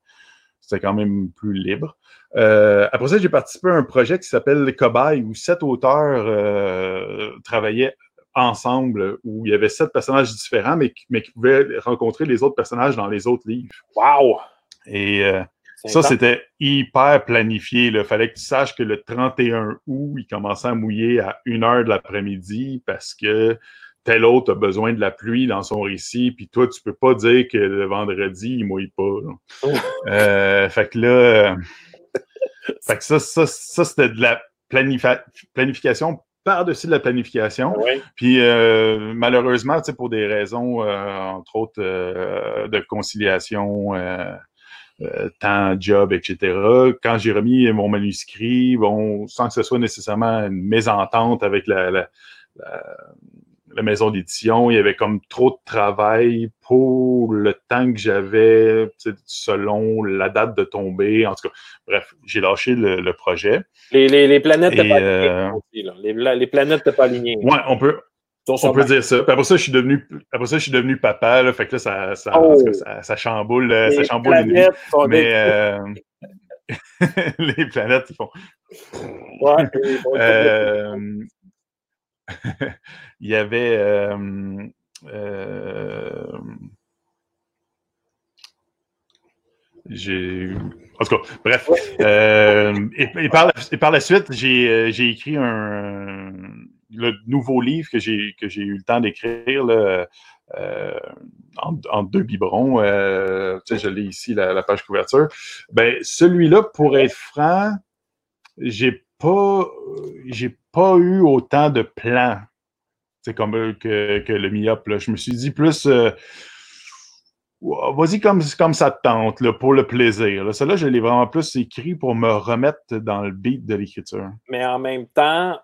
c'était quand même plus libre. Euh, après ça, j'ai participé à un projet qui s'appelle Les Cobayes, où sept auteurs euh, travaillaient ensemble, où il y avait sept personnages différents, mais, mais qui pouvaient rencontrer les autres personnages dans les autres livres. Wow! Et euh, ça, c'était hyper planifié. Il fallait que tu saches que le 31 août, il commençait à mouiller à une heure de l'après-midi parce que tel autre a besoin de la pluie dans son récit, puis toi, tu peux pas dire que le vendredi, il mouille pas. euh, fait que là, fait que ça, ça, ça c'était de la planification par-dessus de la planification. Puis euh, malheureusement, pour des raisons, euh, entre autres, euh, de conciliation, temps, job, etc., quand j'ai remis mon manuscrit, bon, sans que ce soit nécessairement une mésentente avec la, la la maison d'édition, il y avait comme trop de travail pour le temps que j'avais selon la date de tombée. En tout cas, bref, j'ai lâché le, projet. Les, les, les planètes n'étaient pas alignées. Euh, les, les, planètes n'étaient pas alignées. Ouais, on peut. On peut dire ça. Puis après ça, je suis devenu, après ça, je suis devenu papa. Là, fait que là, ça, ça, oh. ça, ça, chamboule, ça chamboule les Mais euh, les planètes, ils font. Ouais, euh, il y avait. Euh, euh, j'ai. En tout cas, bref. Euh, et, par la, par la, suite, j'ai écrit un, le nouveau livre que j'ai eu le temps d'écrire euh, en, deux biberons. Euh, je l'ai ici, la, la, page couverture. Ben, celui-là, pour être franc, j'ai pas, j'ai pas eu autant de plans comme que, que le MIOP. Je me suis dit plus euh, vas-y comme, comme ça te tente, là, pour le plaisir. Là. Celle-là, je l'ai vraiment plus écrit pour me remettre dans le beat de l'écriture. Mais en même temps,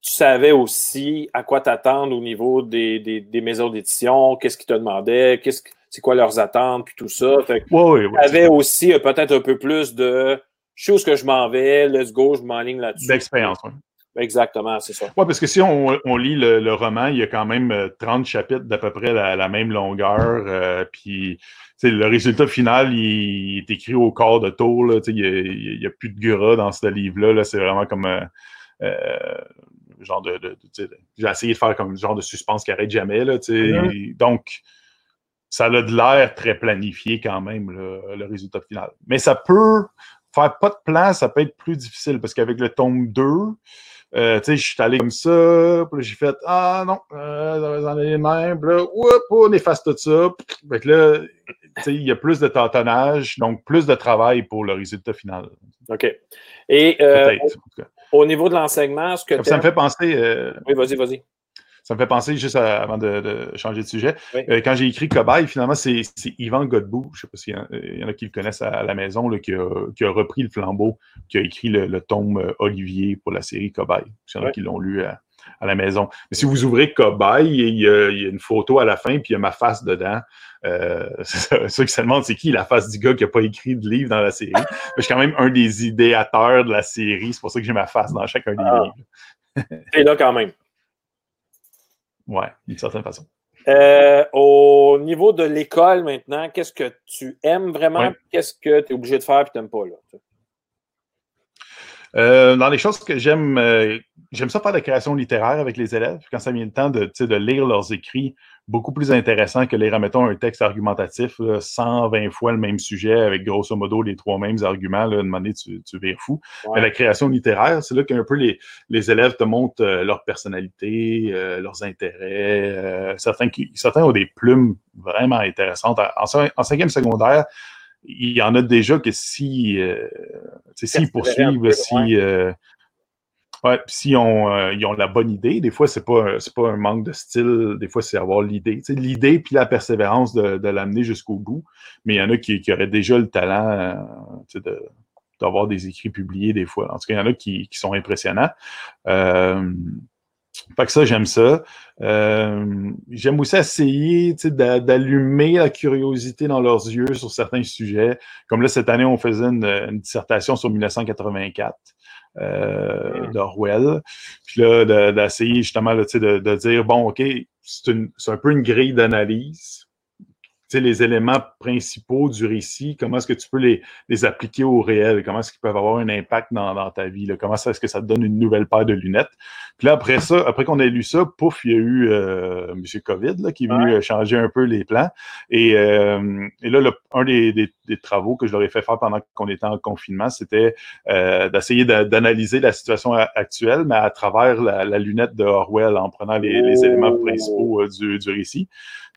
tu savais aussi à quoi t'attendre au niveau des, des, des maisons d'édition, qu'est-ce qu'ils te demandaient, qu'est-ce c'est quoi leurs attentes, puis tout ça. Fait que ouais, tu avais aussi euh, peut-être un peu plus de je sais où que je m'en vais, let's go, je m'enligne là-dessus. D'expérience, oui. Exactement, c'est ça. Oui, parce que si on, lit le, roman, il y a quand même 30 euh, chapitres d'à peu près la, même longueur. Euh, puis le résultat final, il, est écrit au corps de tour. il n'y a, plus de gras dans ce livre-là. c'est vraiment comme euh, genre de. J'ai essayé de faire comme genre de suspense qui arrête jamais. Là. Donc, ça a de l'air très planifié quand même, le résultat final. Mais ça peut faire pas de plan, ça peut être plus difficile parce qu'avec le tome 2, euh, tu sais, je suis allé comme ça, puis j'ai fait Ah non, euh, dans les mêmes, là, on efface tout ça. Fait que là, il y a plus de tâtonnage, donc plus de travail pour le résultat final. OK. Et euh, au, niveau de l'enseignement, ce que Ça me fait penser. Euh, oui, vas-y, vas-y. Ça me fait penser, juste avant de, changer de sujet, euh, quand j'ai écrit Cobaye, finalement, c'est Yvan Godbout, je ne sais pas s'il y, en a qui le connaissent à, la maison, qui, a, repris le flambeau, qui a écrit le, tome Olivier pour la série Cobaye. Il y en a qui l'ont lu à, la maison. Mais si vous ouvrez Cobaye, il y, a, une photo à la fin, puis il y a ma face dedans. Euh, ceux qui se demandent c'est qui la face du gars qui n'a pas écrit de livre dans la série? je suis quand même un des idéateurs de la série. C'est pour ça que j'ai ma face dans chacun des ah. livres. Et là quand même. Ouais, d'une certaine façon. Euh, au niveau de l'école maintenant, qu'est-ce que tu aimes vraiment? Qu'est-ce que tu es obligé de faire et tu n'aimes pas? Là? Euh, dans les choses que j'aime, euh, j'aime ça faire de la création littéraire avec les élèves. Quand ça vient le temps de, de lire leurs écrits, beaucoup plus intéressant que lire, mettons, un texte argumentatif, 120 fois le même sujet avec grosso modo les trois mêmes arguments. Là, de tu, tu vires fou. Mais la création littéraire, c'est là qu'un peu les, les élèves te montrent euh, leur personnalité, leurs intérêts. certains, qui, certains ont des plumes vraiment intéressantes. En, en cinquième secondaire, il y en a déjà que si euh, s'ils poursuivent, si, euh, ouais, si on, euh, ils ont la bonne idée, des fois, c'est pas, pas un manque de style, des fois, c'est avoir l'idée. L'idée puis la persévérance de, de l'amener jusqu'au bout. Mais il y en a qui, qui auraient déjà le talent de, d'avoir des écrits publiés des fois. En tout cas, il y en a qui, qui sont impressionnants. Euh, fait que ça, j'aime ça. Euh, j'aime aussi essayer d'allumer la curiosité dans leurs yeux sur certains sujets. Comme là, cette année, on faisait une, dissertation sur 1984 euh, hmm. d'Orwell. Puis là, d'essayer justement de, de, dire, bon, OK, c'est un peu une grille d'analyse les éléments principaux du récit, comment est-ce que tu peux les, les appliquer au réel, comment est-ce qu'ils peuvent avoir un impact dans, dans ta vie, là, comment est-ce que ça te donne une nouvelle paire de lunettes? Puis là, après ça, après qu'on ait lu ça, pouf, il y a eu euh, M. COVID là, qui est venu euh, changer un peu les plans. Et, euh, et là, le, un des, des, des, travaux que je leur ai fait faire pendant qu'on était en confinement, c'était euh, d'essayer d'analyser la situation actuelle, mais à travers la, la, lunette de Orwell, en prenant les, les éléments principaux euh, du, du récit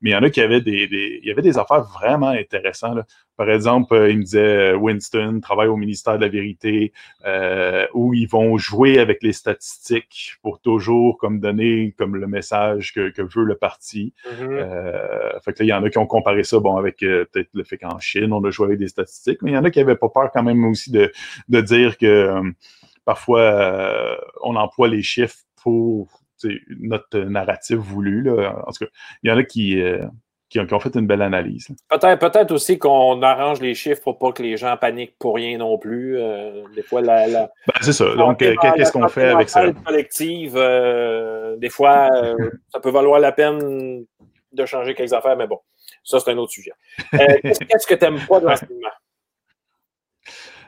mais il y en a qui avaient des, il y avait des affaires vraiment intéressantes. Par exemple, euh, il me disait euh, Winston travaille au ministère de la Vérité, euh, où ils vont jouer avec les statistiques pour toujours comme donner comme le message que, que veut le parti. Mm-hmm. euh, fait que là, il y en a qui ont comparé ça, bon, avec peut-être le fait qu'en Chine, on a joué avec des statistiques, mais il y en a qui n'avaient pas peur quand même aussi de, de dire que parfois on emploie les chiffres pour notre narrative voulu. Là. En tout cas, il y en a qui, euh, qui, ont, fait une belle analyse. Peut-être peut aussi qu'on arrange les chiffres pour pas que les gens paniquent pour rien non plus. Euh, des fois, la. Ben, c'est ça. Donc, qu'est-ce qu'on fait avec ça? collective, euh, des fois, ça peut valoir la peine de changer quelques affaires, mais bon, ça, c'est un autre sujet. Qu'est-ce que tu n'aimes pas de l'enseignement?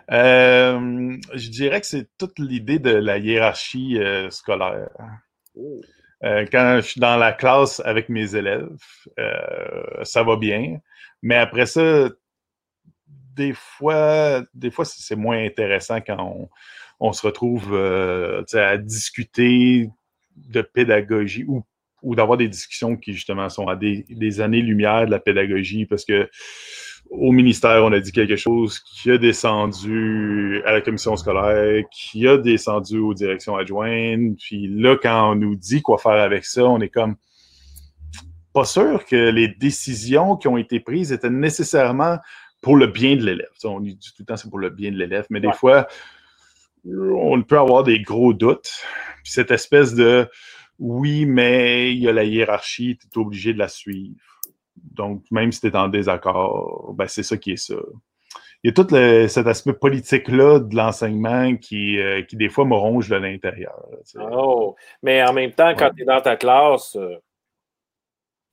je dirais que c'est toute l'idée de la hiérarchie scolaire. Euh, quand je suis dans la classe avec mes élèves, euh, ça va bien. Mais après ça, des fois, des fois c'est moins intéressant quand on, se retrouve euh, à discuter de pédagogie ou, d'avoir des discussions qui justement sont à des, des années-lumière de la pédagogie parce que au ministère, on a dit quelque chose qui a descendu à la commission scolaire, qui a descendu aux directions adjointes. Puis là, quand on nous dit quoi faire avec ça, on est comme pas sûr que les décisions qui ont été prises étaient nécessairement pour le bien de l'élève. On dit tout le temps c'est pour le bien de l'élève, mais des fois, on peut avoir des gros doutes. Puis cette espèce de oui, mais il y a la hiérarchie, tu es obligé de la suivre donc, même si tu es en désaccord, ben, c'est ça qui est ça. Il y a tout cet aspect politique-là de l'enseignement qui, euh, qui, des fois, me ronge de l'intérieur. Oh, mais en même temps, quand tu es dans ta classe, euh,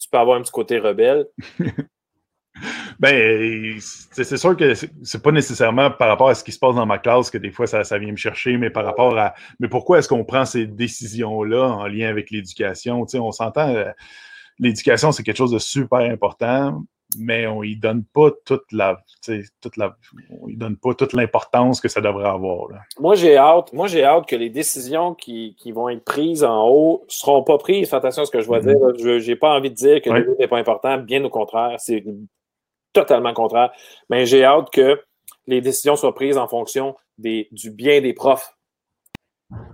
tu peux avoir un petit côté rebelle. ben, c'est sûr que c'est pas nécessairement par rapport à ce qui se passe dans ma classe que des fois ça, ça vient me chercher, mais par rapport à mais pourquoi est-ce qu'on prend ces décisions-là en lien avec l'éducation? On s'entend. L'éducation, c'est quelque chose de super important, mais on y donne pas toute la, toute la, on y donne pas toute l'importance que ça devrait avoir. Moi, j'ai hâte, moi, j'ai hâte que les décisions qui, qui, vont être prises en haut seront pas prises. Fais attention à ce que je vais mm-hmm. dire. Je n'ai pas envie de dire que le livre n'est pas important. Bien au contraire, c'est totalement contraire. Mais j'ai hâte que les décisions soient prises en fonction des, du bien des profs.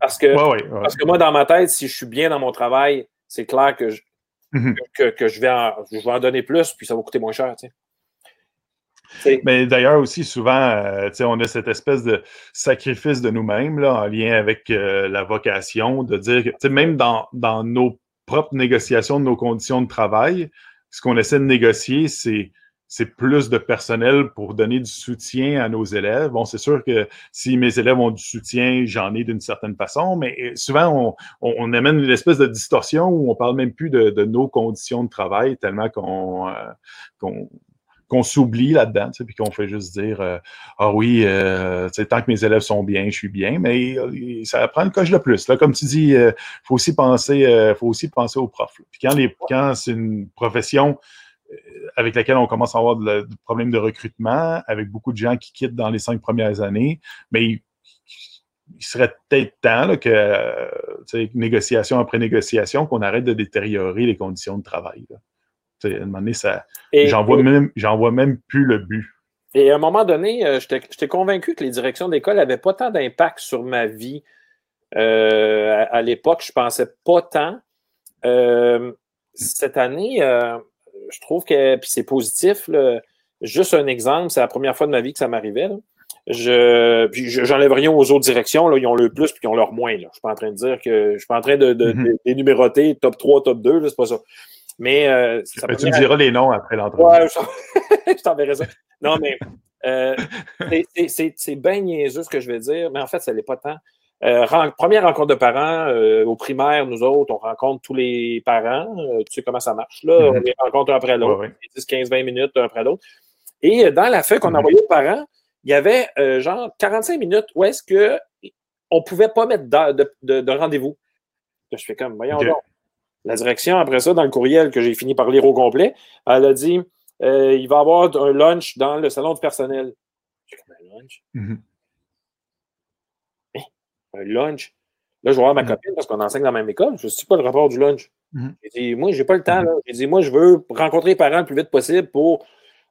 Parce que, parce que moi, dans ma tête, si je suis bien dans mon travail, c'est clair que je, mhm. que, je, vais en, je vais en donner plus, puis ça va coûter moins cher. Mais d'ailleurs aussi, souvent, euh, on a cette espèce de sacrifice de nous-mêmes en lien avec euh, la vocation, de dire que même dans, dans nos propres négociations de nos conditions de travail, ce qu'on essaie de négocier, c'est c'est plus de personnel pour donner du soutien à nos élèves. Bon, c'est sûr que si mes élèves ont du soutien, j'en ai d'une certaine façon, mais souvent, on, amène une espèce de distorsion où on parle même plus de, nos conditions de travail, tellement qu'on euh, qu'on s'oublie là-dedans, puis qu'on fait juste dire euh, Ah oui, euh, tant que mes élèves sont bien, je suis bien, mais ça prend une coche de plus. Là, comme tu dis, il faut aussi penser, faut aussi penser aux profs. Puis quand, les, quand c'est une profession avec laquelle on commence à avoir des problèmes de recrutement, avec beaucoup de gens qui quittent dans les cinq premières années, mais il, serait peut-être temps que, négociation après négociation, qu'on arrête de détériorer les conditions de travail. À un moment donné, j'en vois, même, vois même plus le but. Et à un moment donné, euh, j'étais convaincu que les directions d'école n'avaient pas tant d'impact sur ma vie. Euh, à, l'époque, je ne pensais pas tant. Euh, cette année, je trouve que c'est positif. Juste un exemple, c'est la première fois de ma vie que ça m'arrivait. Je, j'enlève rien aux autres directions. Là, ils ont le plus puis ils ont leur moins. Là. Je ne suis pas en train de dire que je suis pas en train de, mm-hmm. d'énuméroter top 3, top 2, c'est pas ça. Mais, euh, tu me diras les noms après l'entrevue. Ouais, je t'enverrai ça. Non, mais euh, c'est bien niaiseux ce que je vais dire, mais en fait, ça n'est pas tant. Euh, première rencontre de parents, euh, au primaire, nous autres, on rencontre tous les parents. Euh, tu sais comment ça marche, là. Mm-hmm. On les rencontre un après l'autre, 10, 15, 20 minutes un après l'autre. Et dans la feuille qu'on mm-hmm. envoyait aux parents, il y avait genre 45 minutes où est-ce qu'on ne pouvait pas mettre de, de, rendez-vous. Je fais comme, voyons donc. La direction, après ça, dans le courriel que j'ai fini par lire au complet, elle a dit il va y avoir un lunch dans le salon de personnel. J'ai comme un lunch? Mm-hmm un lunch. Là, je vais voir ma mm. copine parce qu'on enseigne dans la même école. Je ne sais pas le rapport du lunch. Mm-hmm. J'ai dit, moi, je n'ai pas le temps. Mm-hmm. J'ai dit, moi, je veux rencontrer les parents le plus vite possible pour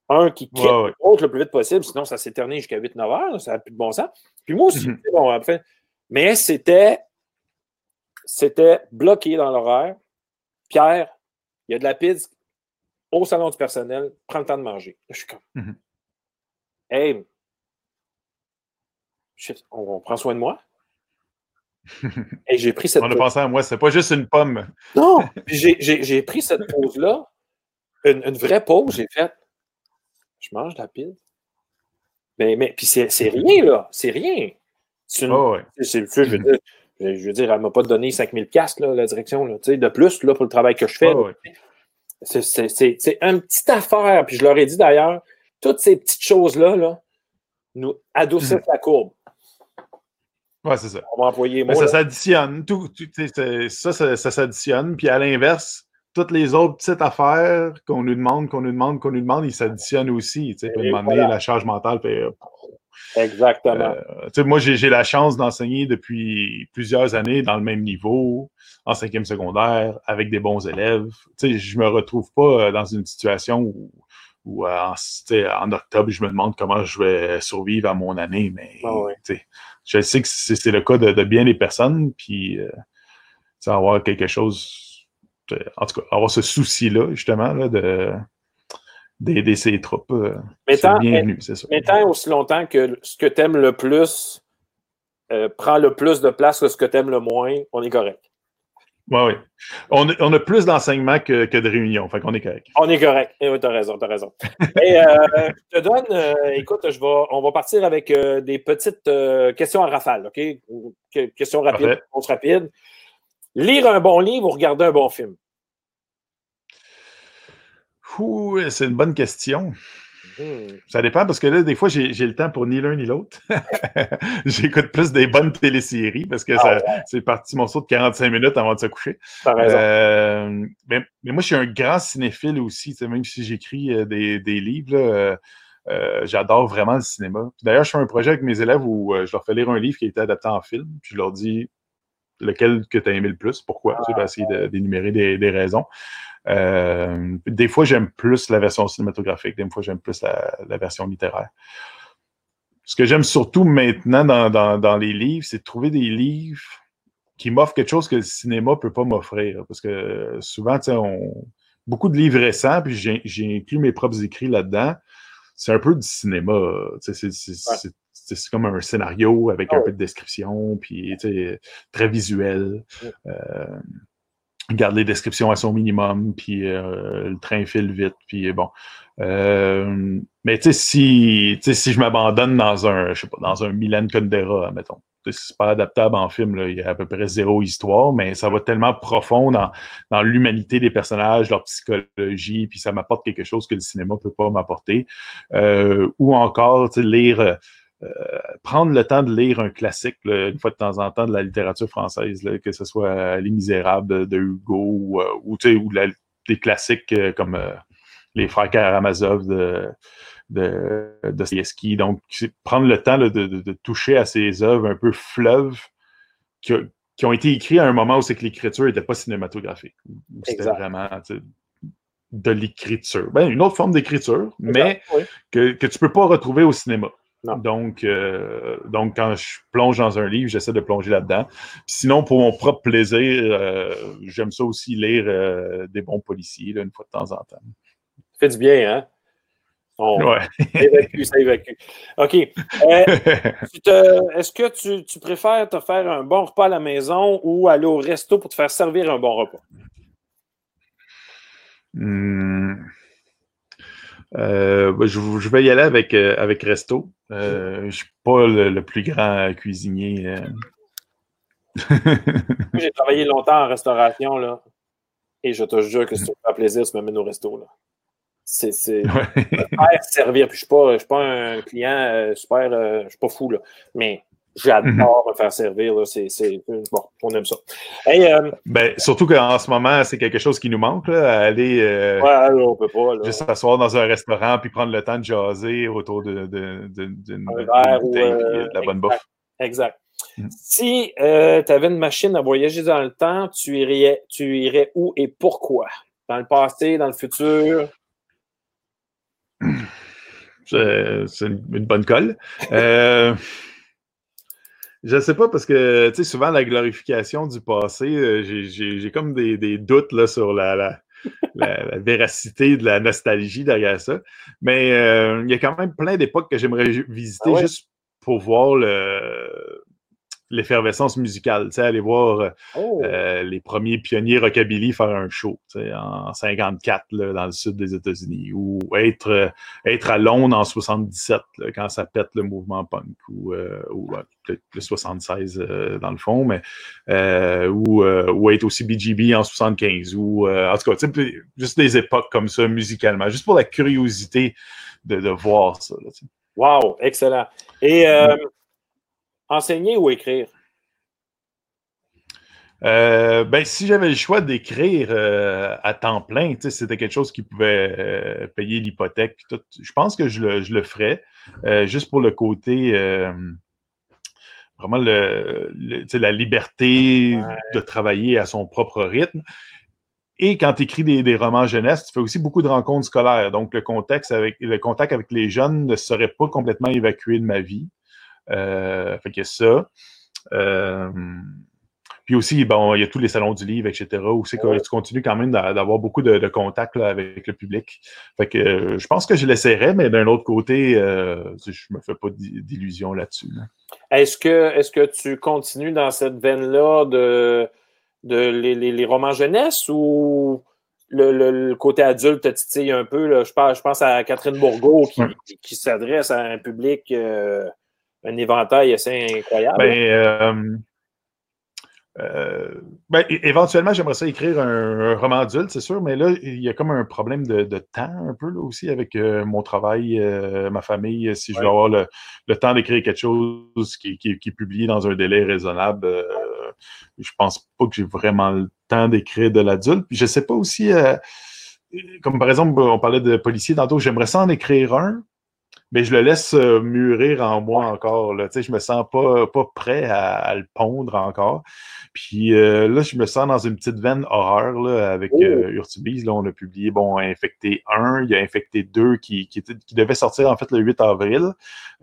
un qui quitte l'autre le plus vite possible. Sinon, ça s'éternise jusqu'à 8-9 heures. Ça n'a plus de bon sens. Puis moi aussi, mm-hmm. bon, après. Mais c'était, c'était bloqué dans l'horaire. Pierre, il y a de la pizza au salon du personnel. Prends le temps de manger. je suis comme, hey, on prend soin de moi? Et j'ai pris cette On a pensé à moi, c'est pas juste une pomme. Non, j'ai pris cette pause-là, une, vraie pause, j'ai fait je mange la pile. Mais, mais puis c'est rien, là, c'est rien. Oh, je, veux dire, je veux dire, elle ne m'a pas donné 5000 casques, là, la direction, là, de plus là, pour le travail que je fais. Oh, c'est une petite affaire. Puis je leur ai dit d'ailleurs, toutes ces petites choses-là, là, nous adoucissent mm. la courbe. Oui, c'est ça. On va employer moi. Ça s'additionne. Tout, ça, ça, ça s'additionne. Puis à l'inverse, toutes les autres petites affaires qu'on nous demande, qu'on nous demande, qu'on nous demande, ils s'additionnent aussi. Tu sais, demander la charge mentale. Euh, Exactement. Euh, moi, j'ai la chance d'enseigner depuis plusieurs années dans le même niveau, en cinquième secondaire, avec des bons élèves. Tu je me retrouve pas euh, dans une situation où, où en, en, octobre, je me demande comment je vais survivre à mon année. Mais ah je sais que c'est le cas de, bien des personnes, puis euh, avoir quelque chose, en tout cas, avoir ce souci-là, justement, de d'aider ses troupes. Euh, c'est bienvenu, c'est ça. Mais tant aussi longtemps que ce que tu aimes le plus euh, prend le plus de place que ce que tu aimes le moins, on est correct. Oui, oui. On, on, a plus d'enseignement que, que, de réunions, fait qu'on est correct. On est correct. Eh oui, tu as raison, tu as raison. Et, euh, je te donne, euh, écoute, je vais, on va partir avec euh, des petites questions à rafale, OK? Questions rapides, réponses rapides. Lire un bon livre ou regarder un bon film? C'est une bonne question. Hmm. Ça dépend parce que là, des fois, j'ai le temps pour ni l'un ni l'autre. J'écoute plus des bonnes téléséries parce que ah c'est parti morceau de 45 minutes avant de se coucher. Euh, mais, moi, je suis un grand cinéphile aussi, même si j'écris euh, des, livres. Euh, j'adore vraiment le cinéma. D'ailleurs, je fais un projet avec mes élèves où je leur fais lire un livre qui a été adapté en film. Puis je leur dis lequel que tu as aimé le plus, pourquoi? Tu vas essayer d'énumérer des, des, raisons. Des fois, j'aime plus la version cinématographique, des fois, j'aime plus la, version littéraire. Ce que j'aime surtout maintenant dans, dans les livres, c'est de trouver des livres qui m'offrent quelque chose que le cinéma ne peut pas m'offrir. Parce que souvent, tu sais, on beaucoup de livres récents, puis j'ai inclus mes propres écrits là-dedans. C'est un peu du cinéma. C'est comme un scénario avec un ah peu de description, puis très visuel. Euh, garde les descriptions à son minimum, puis euh, le train file vite, puis bon. Euh, mais tu sais, si, si je m'abandonne dans un, je sais pas, dans un Milan Kundera, mettons, c'est pas adaptable en film. Là. Il y a à peu près zéro histoire, mais ça va tellement profond dans, dans l'humanité des personnages, leur psychologie, puis ça m'apporte quelque chose que le cinéma peut pas m'apporter. Euh, ou encore, lire, euh, prendre le temps de lire un classique une fois de temps en temps de la littérature française, là, que ce soit Les Misérables de Hugo ou, euh, ou, des classiques euh, comme Les Frères Karamazov de de Dostoevsky. Donc, prendre le temps de, toucher à ces œuvres un peu fleuves qui, ont été écrites à un moment où c'est que l'écriture n'était pas cinématographique. C'était vraiment de l'écriture. Ben, une autre forme d'écriture, mais que, que tu ne peux pas retrouver au cinéma. Donc, euh, donc, quand je plonge dans un livre, j'essaie de plonger là-dedans. Sinon, pour mon propre plaisir, euh, j'aime ça aussi lire euh, des bons policiers une fois de temps en temps. Ça fait du bien, hein? On évacue, ça évacue. OK. Euh, est-ce que tu, préfères te faire un bon repas à la maison ou aller au resto pour te faire servir un bon repas? Hmm. Euh, je, vais y aller avec, euh, avec resto. je ne suis pas le, plus grand cuisinier. J'ai travaillé longtemps en restauration là, et je te jure que si tu me fais plaisir, tu m'amènes au resto. Là. C'est servir. Puis je ne suis, pas un client euh, super. Euh, je ne suis pas fou, là. Mais j'adore mhm. me faire servir. C'est, bon, on aime ça. Euh, ben, surtout qu'en ce moment, c'est quelque chose qui nous manque, là, aller ouais, on peut pas, juste s'asseoir dans un restaurant puis prendre le temps de jaser autour de, de, de, d'une de la bonne bouffe. Exact. Mhm. Si tu avais une machine à voyager dans le temps, tu irais, tu irais où et pourquoi? Dans le passé, dans le futur? C'est une bonne colle. Je ne sais pas parce que, tu sais, souvent la glorification du passé, euh, j'ai comme des, doutes là, sur la, véracité de la nostalgie derrière ça. Mais euh, il y a quand même plein d'époques que j'aimerais visiter ah juste pour voir le, l'effervescence musicale, tu sais, aller voir euh, oh! euh, les premiers pionniers rockabilly faire un show, tu sais, en 54 là, dans le sud des États-Unis, ou être euh, être à Londres en 77 quand ça pète le mouvement punk, ou, ou peut-être le 76 dans le fond, mais ou, ou être aussi BGB en 75, ou en tout cas, juste des époques comme ça musicalement, juste pour la curiosité de, de voir ça. Là, wow, excellent. Et Enseigner ou écrire? Euh, ben, si j'avais le choix d'écrire euh, à temps plein, c'était quelque chose qui pouvait euh, payer l'hypothèque. Je pense que je le, ferais, juste pour le côté, vraiment le, la liberté de travailler à son propre rythme. Et quand tu écris des, romans jeunesse, tu fais aussi beaucoup de rencontres scolaires. Donc, le, contexte avec, le contact avec les jeunes ne serait pas complètement évacué de ma vie. Euh, fait que ça. Euh, puis aussi, bon, il y a tous les salons du livre, etc., où c'est que tu continues quand même d'avoir beaucoup de, contacts avec le public. Fait que euh, je pense que je l'essaierai, mais d'un autre côté, je me fais pas d'illusions là-dessus. Est-ce que, est que tu continues dans cette veine-là de, de les, romans jeunesse ou le, côté adulte te titille un peu? Je, pense, je pense à Catherine Bourgault qui, s'adresse à un public un éventail assez incroyable. Ben, euh, euh, ben, éventuellement, j'aimerais ça écrire un, roman adulte, c'est sûr, mais là, il y a comme un problème de, temps un peu là, aussi avec euh, mon travail, ma famille. Si je veux avoir le, temps d'écrire quelque chose qui, est publié dans un délai raisonnable, je pense pas que j'ai vraiment le temps d'écrire de l'adulte. Puis je sais pas aussi, comme par exemple, on parlait de policier tantôt, j'aimerais ça en écrire un, mais je le laisse euh, mûrir en moi encore. Là. Je me sens pas, pas prêt à, le pondre encore. Puis euh, là, je me sens dans une petite veine horreur là, avec oh! euh, Là, on a publié bon, Infecté 1, il y a Infecté 2 qui, qui, qui devait sortir en fait le 8 avril,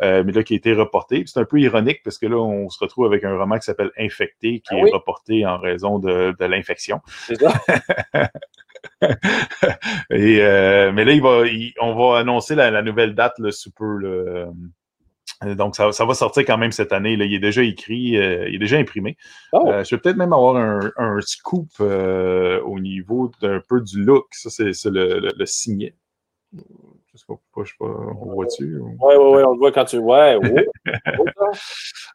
mais là qui a été reporté. C'est un peu ironique parce que là, on se retrouve avec un roman qui s'appelle Infecté qui ah est reporté en raison de, de l'infection. C'est ça. Et, euh, mais là, il va, on va annoncer la, nouvelle date le sous peu. Euh, donc, ça, va sortir quand même cette année. Là. Il est déjà écrit, euh, il est déjà imprimé. Oh. je vais peut-être même avoir un, scoop au niveau d'un peu du look. Ça, c'est le, le, signet. Je sais pas, je sais pas, on voit-tu? Oui, oui, oui, on le voit quand tu. Ouais, ouais.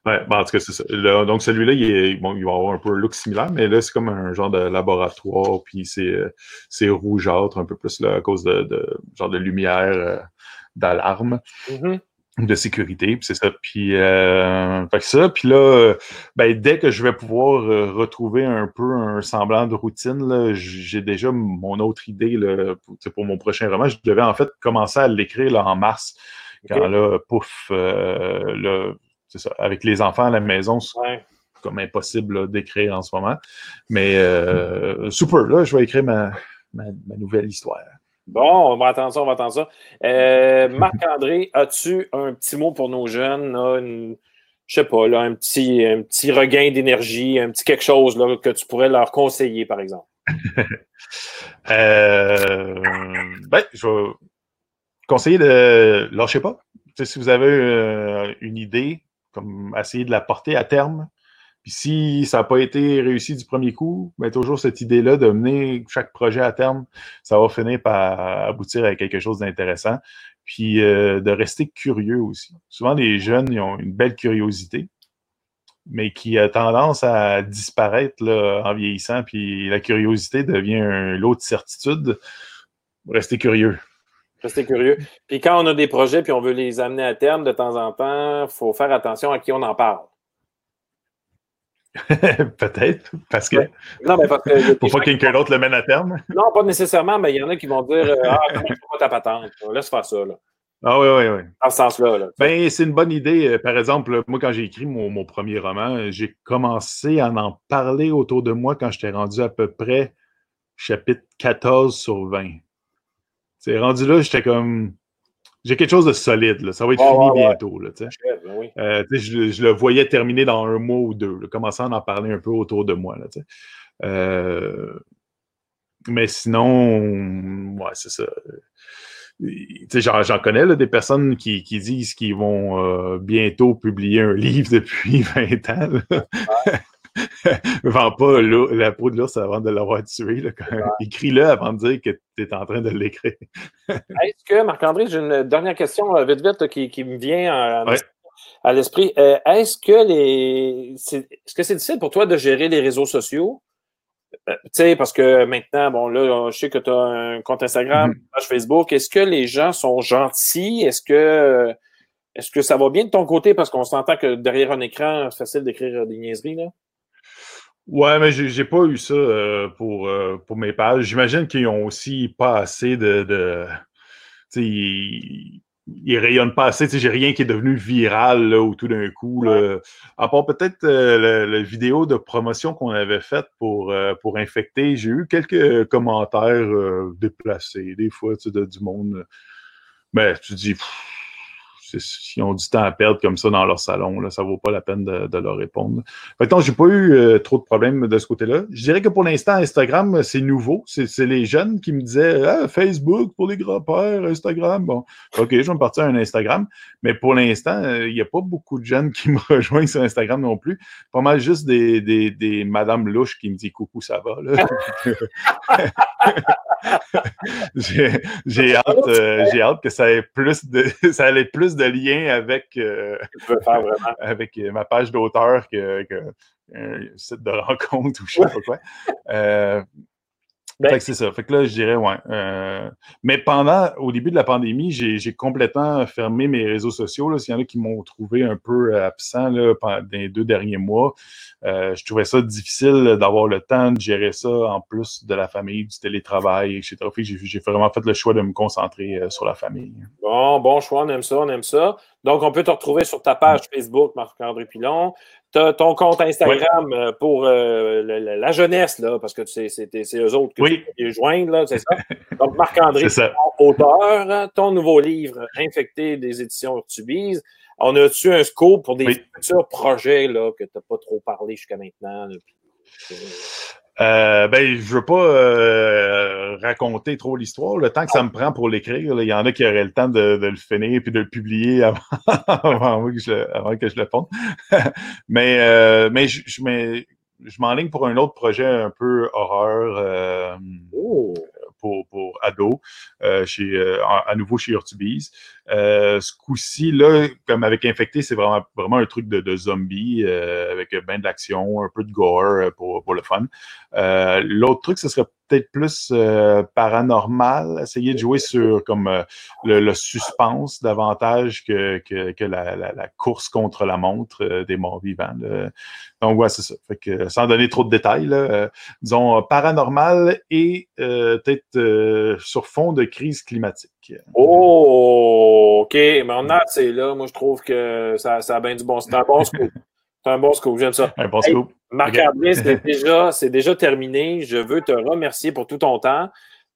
ouais ben, en tout cas, c'est ça. donc, celui-là, il, bon, il va avoir un peu un look similaire, mais là, c'est comme un genre de laboratoire, puis c'est rougeâtre, un peu plus là, à cause de, de genre de lumière euh, d'alarme. Mm-hmm de sécurité, puis c'est ça. Puis, euh, fait que ça, puis là, ben, dès que je vais pouvoir euh, retrouver un peu un semblant de routine, j'ai déjà mon autre idée là, pour, pour, mon prochain roman. Je devais en fait commencer à l'écrire en mars, quand là, pouf, euh, là, c'est ça, avec les enfants à la maison, c'est comme impossible d'écrire en ce moment. Mais euh, super, là, je vais écrire ma, ma, ma nouvelle histoire. Bon, on va attendre ça, on va attendre ça. Euh, Marc-André, as-tu un petit mot pour nos jeunes? Une, je sais pas, un, petit, un petit regain d'énergie, un petit quelque chose là, que tu pourrais leur conseiller, par exemple? euh, ben, je vais conseiller de lâchez pas. si vous avez euh, une idée, comme essayer de la porter à terme, si ça n'a pas été réussi du premier coup, ben, toujours cette idée-là de mener chaque projet à terme, ça va finir par aboutir à quelque chose d'intéressant. Puis euh, de rester curieux aussi. Souvent, les jeunes, ont une belle curiosité, mais qui a tendance à disparaître en vieillissant. Puis la curiosité devient un de certitude. Restez curieux. Restez curieux. Puis quand on a des projets puis on veut les amener à terme de temps en temps, il faut faire attention à qui on en parle. Peut-être, parce que. Non, mais parce que. Pour pas que quelqu'un d'autre le mène à terme. Non, pas nécessairement, mais il y en a qui vont dire euh, Ah, pas ta patente. Laisse faire ça. Là. Ah oui, oui, oui. Dans ce sens-là. ben, c'est une bonne idée. Euh, par exemple, moi, quand j'ai écrit mon, premier roman, j'ai commencé à en parler autour de moi quand j'étais rendu à peu près chapitre 14 sur 20. C'est rendu là, j'étais comme j'ai quelque chose de solide. Là. Ça va être fini bientôt. Là, euh, je, je, le voyais terminer dans un mois ou deux, là, commençant à en parler un peu autour de moi. Là, euh, mais sinon, ouais, c'est ça. J'en connais là, des personnes qui, qui disent qu'ils vont euh, bientôt publier un livre depuis 20 ans. vends pas la peau de l'ours avant de l'avoir tué. Écris-le avant de dire que tu es en train de l'écrire. Est-ce que, Marc-André, j'ai une dernière question euh, vite vite qui, me vient à, l'esprit. Euh, est-ce que les est-ce que c'est difficile pour toi de gérer les réseaux sociaux? Euh, tu sais, parce que maintenant, bon, là, je sais que tu as un compte Instagram, une mm-hmm. page Facebook. Est-ce que les gens sont gentils? Est-ce que est-ce que ça va bien de ton côté? Parce qu'on s'entend que derrière un écran, c'est facile d'écrire des niaiseries, là. Ouais, mais j'ai pas eu ça euh, pour, euh, pour mes pages. J'imagine qu'ils ont aussi pas assez de. de ils, ils rayonnent pas assez. J'ai rien qui est devenu viral là, ou tout d'un coup. Là, à part peut-être euh, la, vidéo de promotion qu'on avait faite pour, pour infecter, j'ai eu quelques commentaires déplacés, des fois, de, du monde. Mais tu dis, s'ils ont du temps à perdre comme ça dans leur salon, là, ça vaut pas la peine de, leur répondre. Fait j'ai pas eu euh, trop de problèmes de ce côté-là. Je dirais que pour l'instant, Instagram, c'est nouveau. C'est les jeunes qui me disaient ah, Facebook pour les grands-pères, Instagram. Bon, OK, je vais me partir à un Instagram. Mais pour l'instant, euh, il n'y a pas beaucoup de jeunes qui me rejoignent sur Instagram non plus. Pas mal juste des, des, des Madame Louche qui me disent coucou, ça va. j'ai hâte, euh, hâte que ça ait plus de ça ait plus de liens avec, euh, avec ma page d'auteur que, que, un site de rencontre ou je sais pas quoi. Ben, c'est ça. Fait que là, je dirais, ouais. Euh, mais pendant, au début de la pandémie, j'ai complètement fermé mes réseaux sociaux. S'il y en a qui m'ont trouvé un peu absent là, pendant les deux derniers mois, euh, je trouvais ça difficile d'avoir le temps de gérer ça en plus de la famille, du télétravail, etc. J'ai vraiment fait le choix de me concentrer euh, sur la famille. Bon, bon choix, on aime ça, on aime ça. Donc, on peut te retrouver sur ta page Facebook, Marc-André Pilon. Tu as ton compte Instagram euh, pour la, jeunesse, là, parce que c'est eux autres que oui. tu joindre, c'est ça? Donc, Marc-André, auteur, ton nouveau livre, Infecté des éditions Urtubise. On a-tu un scope pour des futurs projets là, que tu n'as pas trop parlé jusqu'à maintenant? Euh, ben, je veux pas euh, raconter trop l'histoire. Le temps que ça me prend pour l'écrire, il y en a qui auraient le temps de, le finir puis de le publier avant, que, je, le fonde. mais euh, mais je, je, m'enligne pour un autre projet un peu horreur. Oh pour, pour ados, euh, chez, euh, à, nouveau chez Urtubise. Euh, ce coup-ci, là, comme avec Infecté, c'est vraiment, vraiment un truc de, de zombie avec ben de l'action, un peu de gore pour, pour le fun. L'autre truc, ce serait peut-être plus euh, paranormal, essayer de jouer sur comme euh, le, suspense davantage que, que, la, la, course contre la montre euh, des morts vivants. Donc ouais, c'est ça. Fait que sans donner trop de détails, disons paranormal et peut-être sur fond de crise climatique. Oh, ok, mais on a c'est là. Moi, je trouve que ça, ça a bien du bon. Scoop. C'est un bon scoop, j'aime ça. Un bon scoop. Marc-André, c'est déjà, déjà terminé. Je veux te remercier pour tout ton temps.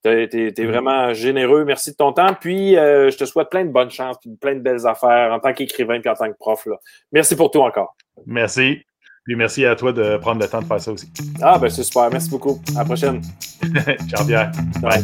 Tu es, mm-hmm. vraiment généreux. Merci de ton temps. Puis, euh, je te souhaite plein de bonnes chances, puis plein de belles affaires en tant qu'écrivain et en tant que prof. Là. Merci pour tout encore. Merci. Puis merci à toi de prendre le temps de faire ça aussi. Ah, ben c'est super. Merci beaucoup. À la prochaine. Ciao, Pierre. Bye.